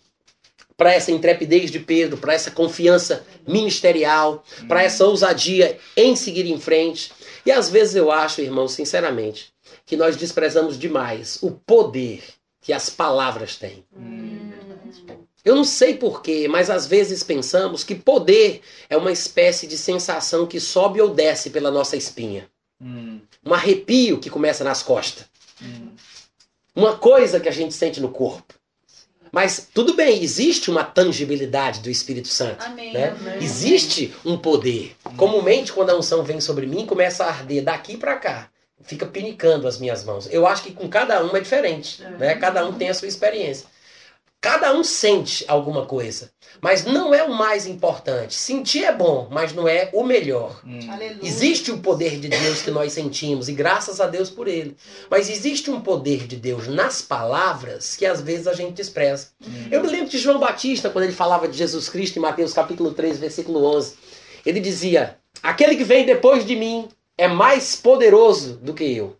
para essa intrepidez de Pedro, para essa confiança ministerial, para essa ousadia em seguir em frente. E às vezes eu acho, irmãos, sinceramente, que nós desprezamos demais o poder que as palavras têm. Eu não sei porquê, mas às vezes pensamos que poder é uma espécie de sensação que sobe ou desce pela nossa espinha. Hum, Um arrepio que começa nas costas. hum. Uma coisa que a gente sente no corpo. Mas tudo bem, existe uma tangibilidade do Espírito Santo. Amém. né? Amém. Existe um poder. Comumente, quando a unção vem sobre mim, começa a arder daqui para cá. Fica pinicando as minhas mãos. Eu acho que com cada um é diferente. Né? Cada um tem a sua experiência. Cada um sente alguma coisa. Mas não é o mais importante. Sentir é bom, mas não é o melhor. hum. Existe o poder de Deus que nós sentimos e graças a Deus por ele. Mas existe um poder de Deus nas palavras que às vezes a gente despreza. Eu me lembro de João Batista quando ele falava de Jesus Cristo em Mateus capítulo 3, versículo 11. Ele dizia: "Aquele que vem depois de mim é mais poderoso do que eu,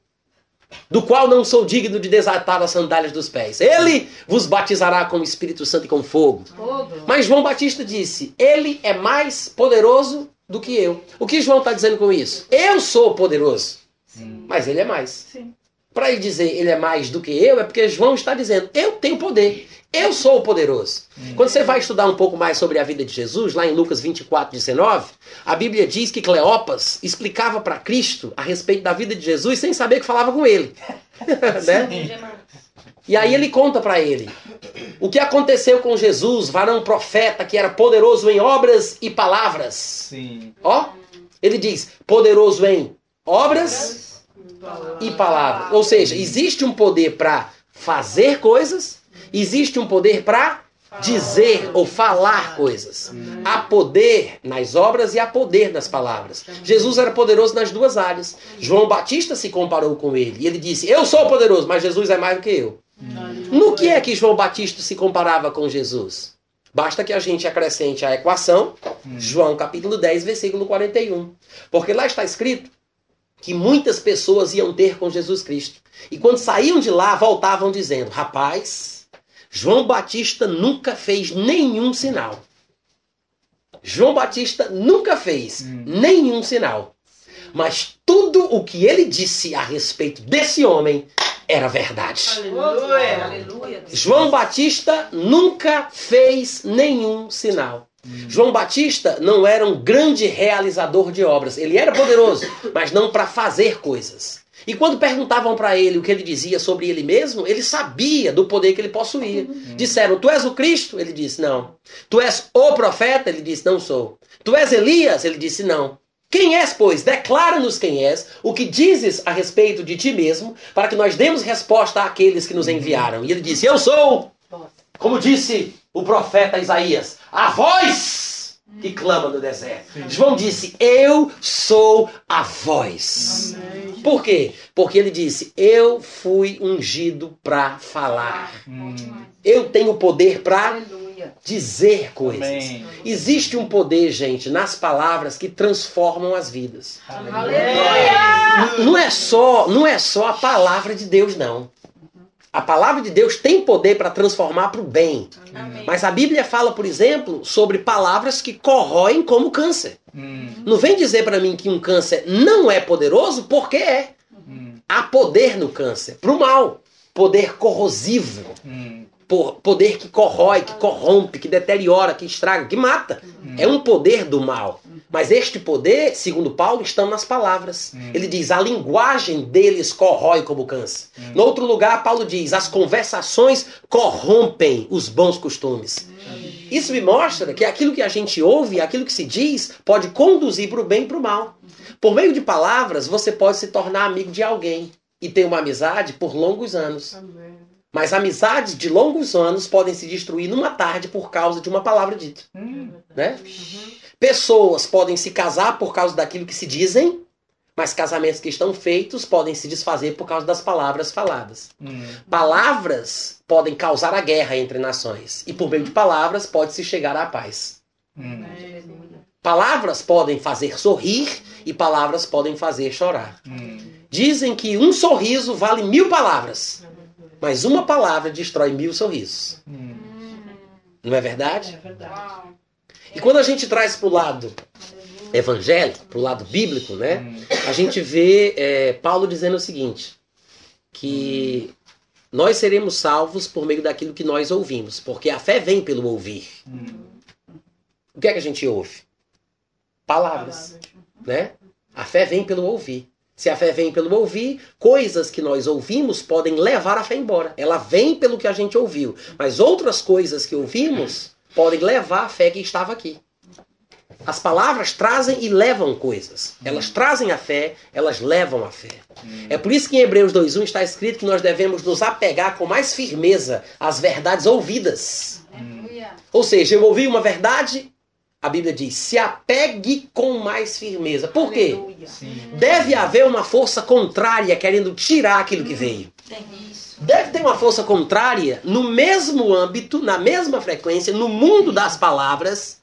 do qual não sou digno de desatar as sandálias dos pés. Ele vos batizará com o Espírito Santo e com fogo." Mas João Batista disse: Ele é mais poderoso do que eu. O que João está dizendo com isso? Eu sou poderoso, Sim. mas ele é mais. Sim. Para ele dizer ele é mais do que eu, é porque João está dizendo: Eu tenho poder. Eu sou o poderoso. Quando você vai estudar um pouco mais sobre a vida de Jesus, lá em Lucas 24, 19, a Bíblia diz que Cleopas explicava para Cristo a respeito da vida de Jesus sem saber que falava com ele. né? E aí ele conta para ele o que aconteceu com Jesus, varão profeta que era poderoso em obras e palavras. Sim. Ó, ele diz poderoso em obras e palavras. Ou seja, existe um poder para fazer coisas, existe um poder para dizer ou falar coisas. Há poder nas obras e há poder nas palavras. Jesus era poderoso nas duas áreas. João Batista se comparou com ele e ele disse: Eu sou poderoso, mas Jesus é mais do que eu. No que é que João Batista se comparava com Jesus? Basta que a gente acrescente a equação, João capítulo 10, versículo 41. Porque lá está escrito que muitas pessoas iam ter com Jesus Cristo. E quando saíam de lá, voltavam dizendo: Rapaz, João Batista nunca fez nenhum sinal. João Batista nunca fez Hum. nenhum sinal. Mas tudo o que ele disse a respeito desse homem era verdade. Aleluia. Aleluia. João Batista nunca fez nenhum sinal. João Batista não era um grande realizador de obras. Ele era poderoso, mas não para fazer coisas. E quando perguntavam para ele o que ele dizia sobre ele mesmo, ele sabia do poder que ele possuía. Disseram: Tu és o Cristo? Ele disse: Não. Tu és o profeta? Ele disse: Não sou. Tu és Elias? Ele disse: Não. Quem és, pois? Declara-nos quem és, o que dizes a respeito de ti mesmo, para que nós demos resposta àqueles que nos enviaram. E ele disse: Eu sou, como disse o profeta Isaías, a voz que clama no deserto. João disse: Eu sou a voz. Por quê? Porque ele disse: Eu fui ungido para falar. Hum. Eu tenho poder para dizer coisas. Amém. Existe um poder, gente, nas palavras que transformam as vidas. Aleluia. Não é só, não é só a palavra de Deus, não. A palavra de Deus tem poder para transformar para o bem. Amém. Mas a Bíblia fala, por exemplo, sobre palavras que corroem como câncer. Hum. Não vem dizer para mim que um câncer não é poderoso, porque é. Hum. há poder no câncer, para o mal. Poder corrosivo, Hum. Poder que corrói, que corrompe, que deteriora, que estraga, que mata. É um poder do mal. Mas este poder, segundo Paulo, está nas palavras. Hum. Ele diz: a linguagem deles corrói como câncer. Hum. No outro lugar, Paulo diz: as conversações corrompem os bons costumes. Isso me mostra que aquilo que a gente ouve, aquilo que se diz, pode conduzir para o bem e para o mal. Por meio de palavras, você pode se tornar amigo de alguém e ter uma amizade por longos anos. Mas amizades de longos anos podem se destruir numa tarde por causa de uma palavra dita. Hum. Né? Pessoas podem se casar por causa daquilo que se dizem, mas casamentos que estão feitos podem se desfazer por causa das palavras faladas. Hum. Palavras podem causar a guerra entre nações, e por meio de palavras pode-se chegar à paz. Hum. Palavras podem fazer sorrir e palavras podem fazer chorar. Hum. Dizem que um sorriso vale mil palavras, mas uma palavra destrói mil sorrisos. Hum. Não é verdade? Uau. E quando a gente traz para o lado evangélico, para o lado bíblico, né? Hum. A gente vê é, Paulo dizendo o seguinte: que nós seremos salvos por meio daquilo que nós ouvimos, porque a fé vem pelo ouvir. Hum. O que é que a gente ouve? Palavras, né? A fé vem pelo ouvir. Se a fé vem pelo ouvir, coisas que nós ouvimos podem levar a fé embora. Ela vem pelo que a gente ouviu, mas outras coisas que ouvimos podem levar a fé que estava aqui. As palavras trazem e levam coisas. Elas trazem a fé, elas levam a fé. É por isso que em Hebreus 2:1 está escrito que nós devemos nos apegar com mais firmeza às verdades ouvidas. Ou seja, eu ouvi uma verdade, a Bíblia diz: se apegue com mais firmeza. Por quê? Deve haver uma força contrária querendo tirar aquilo que veio. Deve ter uma força contrária no mesmo âmbito, na mesma frequência, no mundo das palavras,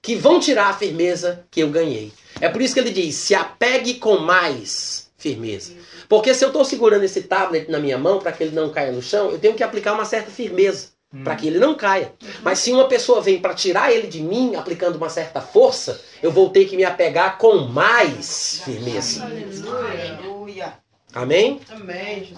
que vão tirar a firmeza que eu ganhei. É por isso que ele diz: se apegue com mais firmeza. Porque se eu estou segurando esse tablet na minha mão para que ele não caia no chão, eu tenho que aplicar uma certa firmeza para que ele não caia. Mas se uma pessoa vem para tirar ele de mim, aplicando uma certa força, eu vou ter que me apegar com mais firmeza. Aleluia. Amém? Amém.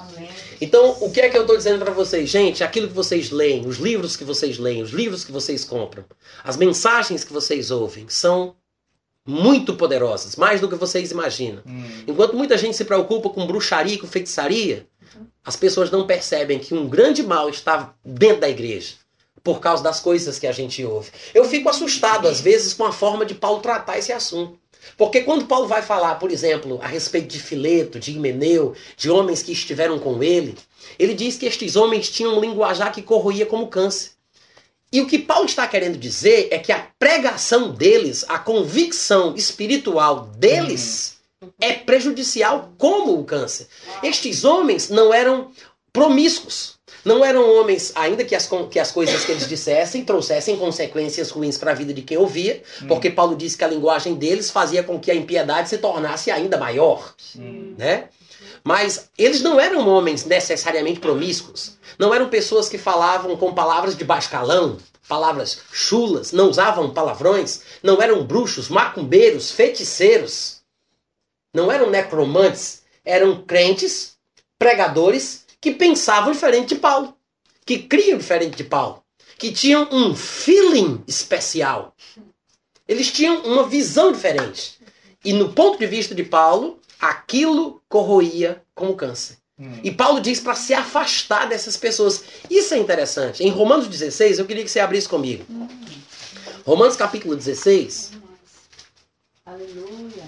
Então, o que é que eu estou dizendo para vocês? Gente, aquilo que vocês leem, os livros que vocês leem, os livros que vocês compram, as mensagens que vocês ouvem, são muito poderosas, mais do que vocês imaginam. Hum. Enquanto muita gente se preocupa com bruxaria e com feitiçaria, as pessoas não percebem que um grande mal está dentro da igreja. Por causa das coisas que a gente ouve. Eu fico assustado, às vezes, com a forma de Paulo tratar esse assunto. Porque quando Paulo vai falar, por exemplo, a respeito de Fileto, de Himeneu, de homens que estiveram com ele, ele diz que estes homens tinham um linguajar que corroía como câncer. E o que Paulo está querendo dizer é que a pregação deles, a convicção espiritual deles, é prejudicial como o câncer. Estes homens não eram promíscuos. Não eram homens, ainda que as, que as coisas que eles dissessem trouxessem consequências ruins para a vida de quem ouvia, porque Paulo disse que a linguagem deles fazia com que a impiedade se tornasse ainda maior Sim. né? Mas eles não eram homens necessariamente promíscuos. Não eram pessoas que falavam com palavras de baixo calão, palavras chulas, não usavam palavrões, não eram bruxos, macumbeiros, feiticeiros. Não eram necromantes, eram crentes, pregadores que pensavam diferente de Paulo, que criam diferente de Paulo, que tinham um feeling especial. Eles tinham uma visão diferente. E no ponto de vista de Paulo, aquilo corroía como câncer. Hum. E Paulo diz para se afastar dessas pessoas. Isso é interessante. Em Romanos 16, eu queria que você abrisse comigo. Romanos capítulo 16. Aleluia.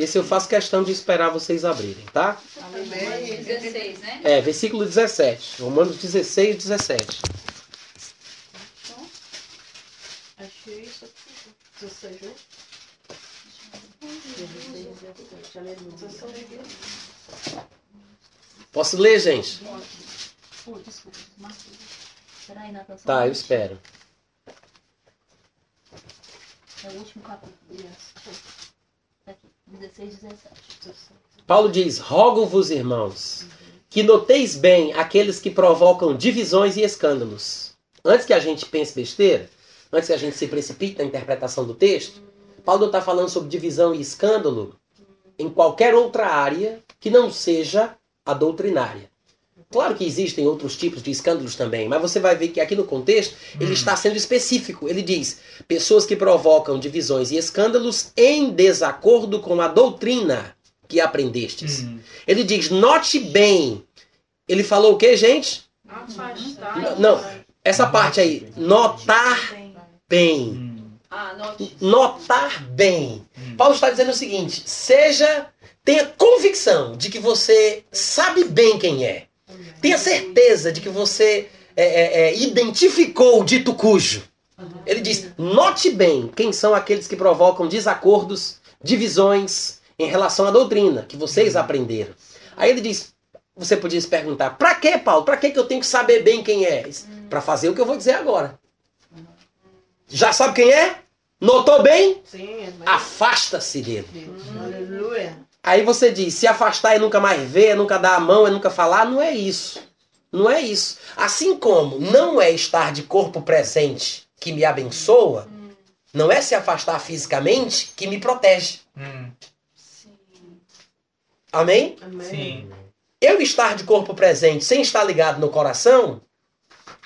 Esse eu faço questão de esperar vocês abrirem, tá? Amém. 16, né? É, versículo 17. Romanos 16, 17. Achei isso aqui. 16, né? 16, Aleluia. Posso ler, gente? Tá, eu espero. É o último capítulo. Tá aqui, 16, 17. Paulo diz: Rogo-vos, irmãos, que noteis bem aqueles que provocam divisões e escândalos, Antes que a gente pense besteira, antes que a gente se precipite na interpretação do texto, Paulo está falando sobre divisão e escândalo em qualquer outra área que não seja a doutrinária. Claro que existem outros tipos de escândalos também, mas você vai ver que aqui no contexto ele está sendo específico. Ele diz: pessoas que provocam divisões e escândalos em desacordo com a doutrina que aprendestes. Hum. Ele diz: note bem. Ele falou o que, gente? Afastar. Não, essa parte aí. Notar bem. Hum. Ah, note. Notar bem. Hum. Paulo está dizendo o seguinte: seja, tenha convicção de que você sabe bem quem é. Tenha certeza de que você é, é, é, identificou o dito cujo. Ele diz: note bem quem são aqueles que provocam desacordos, divisões em relação à doutrina que vocês aprenderam. Aí ele diz: você podia se perguntar, pra que, Paulo? Pra que eu tenho que saber bem quem é? Pra fazer o que eu vou dizer agora. Já sabe quem é? Notou bem? Sim, é Afasta-se dele. Aleluia. Aí você diz, se afastar é nunca mais ver, é nunca dar a mão, é nunca falar, não é isso. Não é isso. Assim como não é estar de corpo presente que me abençoa, não é se afastar fisicamente que me protege. Hum. Amém? Amém. Sim. Eu estar de corpo presente sem estar ligado no coração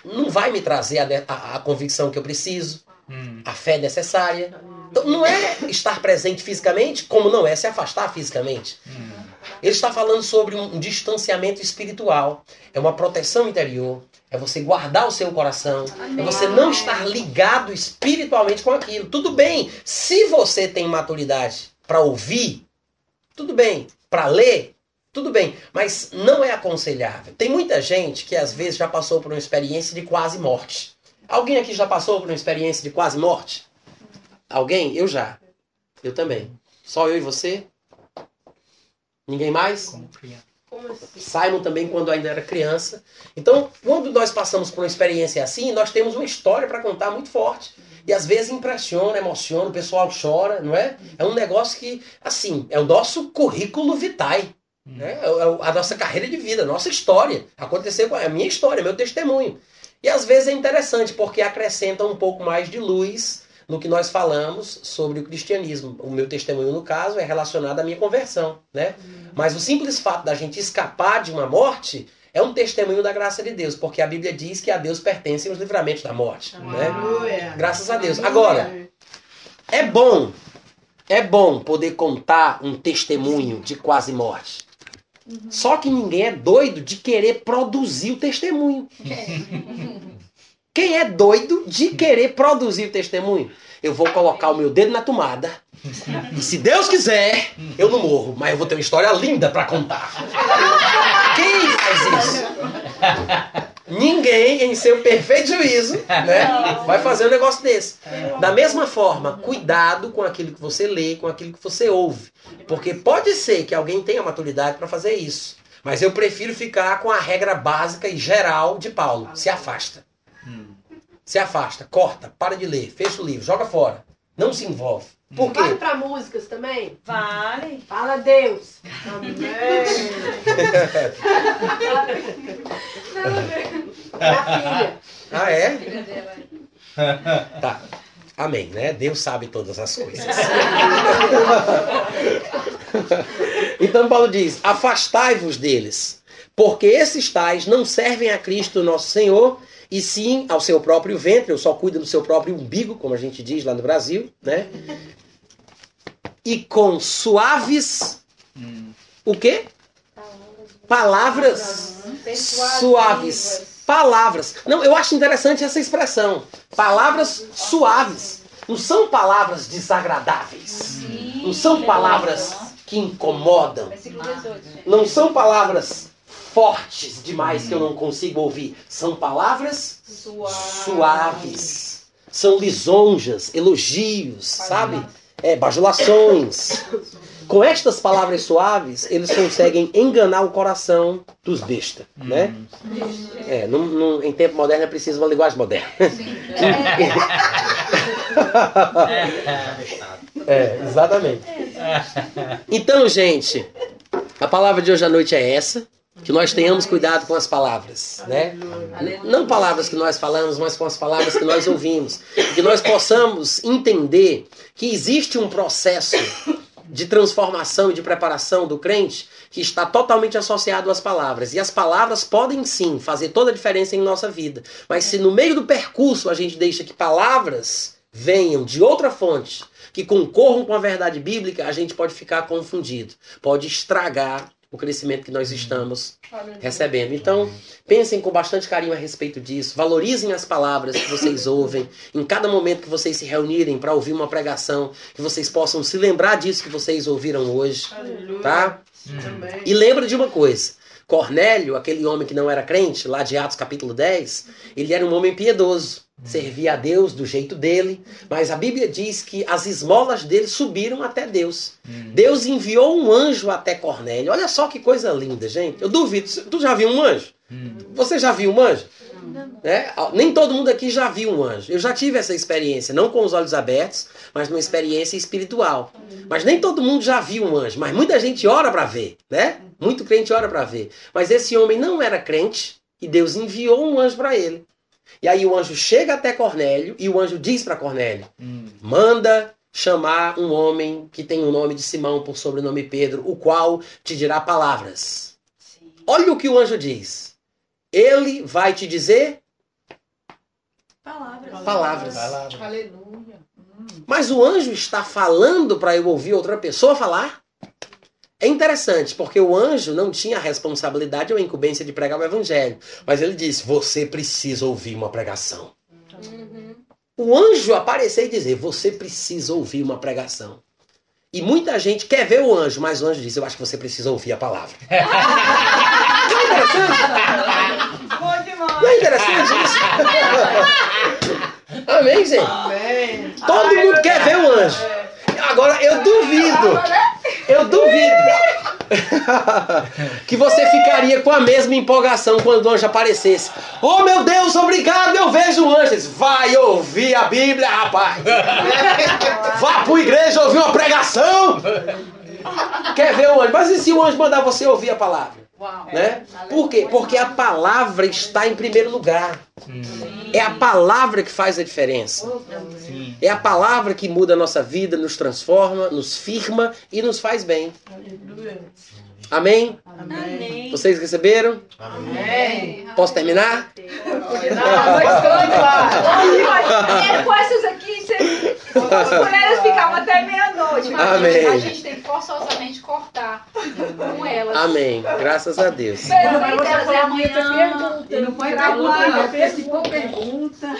não vai me trazer a, a- a convicção que eu preciso, Hum. a fé necessária. Então, não é estar presente fisicamente, como não é se afastar fisicamente. Hum. Ele está falando sobre um distanciamento espiritual. É uma proteção interior. É você guardar o seu coração. É você não estar ligado espiritualmente com aquilo. Tudo bem, se você tem maturidade para ouvir, tudo bem. Para ler, tudo bem. Mas não é aconselhável. Tem muita gente que às vezes já passou por uma experiência de quase morte. Alguém aqui já passou por uma experiência de quase morte? Alguém? Eu já. Eu também. Só eu e você? Ninguém mais? Como criança. Assim? Simon também quando ainda era criança. Então, quando nós passamos por uma experiência assim, nós temos uma história para contar muito forte. E às vezes impressiona, emociona, o pessoal chora, não é? É um negócio que, assim, é o nosso currículo vitae. Né? É o- a nossa carreira de vida, a nossa história. Aconteceu com a minha história, meu testemunho. E às vezes é interessante porque acrescenta um pouco mais de luz no que nós falamos sobre o cristianismo. O meu testemunho, no caso, é relacionado à minha conversão, né? Mas o simples fato da gente escapar de uma morte é um testemunho da graça de Deus, porque a Bíblia diz que a Deus pertencem os livramentos da morte, né? Aleluia. Graças a Deus. Agora, é bom, é bom poder contar um testemunho de quase morte. Só que ninguém é doido de querer produzir o testemunho. Quem é doido de querer produzir o testemunho? Eu vou colocar o meu dedo na tomada. E se Deus quiser, eu não morro, mas eu vou ter uma história linda pra contar. Quem faz isso? Ninguém, em seu perfeito juízo, né, vai fazer um negócio desse. Da mesma forma, cuidado com aquilo que você lê, com aquilo que você ouve. Porque pode ser que alguém tenha maturidade para fazer isso. Mas eu prefiro ficar com a regra básica e geral de Paulo. Se afasta. Se afasta, corta, para de ler, fecha o livro, joga fora. Não se envolve. Por Vale quê? pra músicas também? Vale. Fala Deus. Amém. Filha. Ah, é? Tá. Amém, né? Deus sabe todas as coisas. então Paulo diz: afastai-vos deles, porque esses tais não servem a Cristo nosso Senhor, e sim ao seu próprio ventre, ou só cuida do seu próprio umbigo, como a gente diz lá no Brasil, né? E com suaves, Hum. o quê? Palavras suaves. Palavras. Não, eu acho interessante essa expressão. Palavras suaves. Não são palavras desagradáveis. Não são palavras que incomodam. Versículo 18. gente. Não são palavras fortes demais que eu não consigo ouvir. São palavras Suave. suaves. São lisonjas, elogios, sabe? É, bajulações. Com estas palavras suaves, eles conseguem enganar o coração dos bestas, né? Hum. É, num- num- em tempo moderno é preciso uma linguagem moderna. É, exatamente. Então, gente, a palavra de hoje à noite é essa. Que nós tenhamos cuidado com as palavras, né? Não palavras que nós falamos, mas com as palavras que nós ouvimos. Que nós possamos entender que existe um processo de transformação e de preparação do crente que está totalmente associado às palavras. E as palavras podem sim fazer toda a diferença em nossa vida. Mas se no meio do percurso a gente deixa que palavras venham de outra fonte, que concorram com a verdade bíblica, a gente pode ficar confundido, pode estragar o crescimento que nós estamos recebendo. Então, pensem com bastante carinho a respeito disso, valorizem as palavras que vocês ouvem, em cada momento que vocês se reunirem para ouvir uma pregação, que vocês possam se lembrar disso que vocês ouviram hoje, tá? E lembra de uma coisa, Cornélio, aquele homem que não era crente, lá de Atos capítulo 10, ele era um homem piedoso, servia a Deus do jeito dele, mas a Bíblia diz que as esmolas dele subiram até Deus. Deus enviou um anjo até Cornélio. Olha só que coisa linda, gente. Eu duvido. Tu já viu um anjo? Você já viu um anjo? Né? Nem todo mundo aqui já viu um anjo. Eu já tive essa experiência, não com os olhos abertos, mas uma experiência espiritual. Mas nem todo mundo já viu um anjo, mas muita gente ora para ver, né? Muito crente ora para ver. Mas esse homem não era crente e Deus enviou um anjo para ele. E aí o anjo chega até Cornélio e o anjo diz para Cornélio: manda chamar um homem que tem o nome de Simão por sobrenome Pedro, o qual te dirá palavras. Olha o que o anjo diz. Ele vai te dizer Palavras. palavras. Aleluia. Mas o anjo está falando para eu ouvir outra pessoa falar? É interessante, porque o anjo não tinha a responsabilidade ou a incumbência de pregar o evangelho. Mas ele disse: Você precisa ouvir uma pregação. O anjo aparecer e dizer: Você precisa ouvir uma pregação. E muita gente quer ver o anjo, mas o anjo diz: Eu acho que você precisa ouvir a palavra. Não é interessante? Não é interessante isso? Amém, gente? Amém. Todo mundo quer ver o anjo. Agora, eu duvido, eu duvido que você ficaria com a mesma empolgação quando o anjo aparecesse. Oh, meu Deus, obrigado, eu vejo o anjo. Vai ouvir a Bíblia, rapaz. Vá para a igreja ouvir uma pregação. Quer ver o anjo? Mas e se o anjo mandar você ouvir a palavra? Uau. Né? Por quê? Porque a palavra está em primeiro lugar. É a palavra que faz a diferença. É a palavra que muda a nossa vida, nos transforma, nos firma e nos faz bem. Amém? Amém. Vocês receberam? Amém. Posso terminar? Não, mas cante lá. É, com essas aqui, você... as mulheres ficavam até meia-noite. mas Amém. A gente tem que forçosamente cortar com elas. Amém. Graças a Deus. Beijo delas é amanhã. Não põe pergunta, não. Pergunta.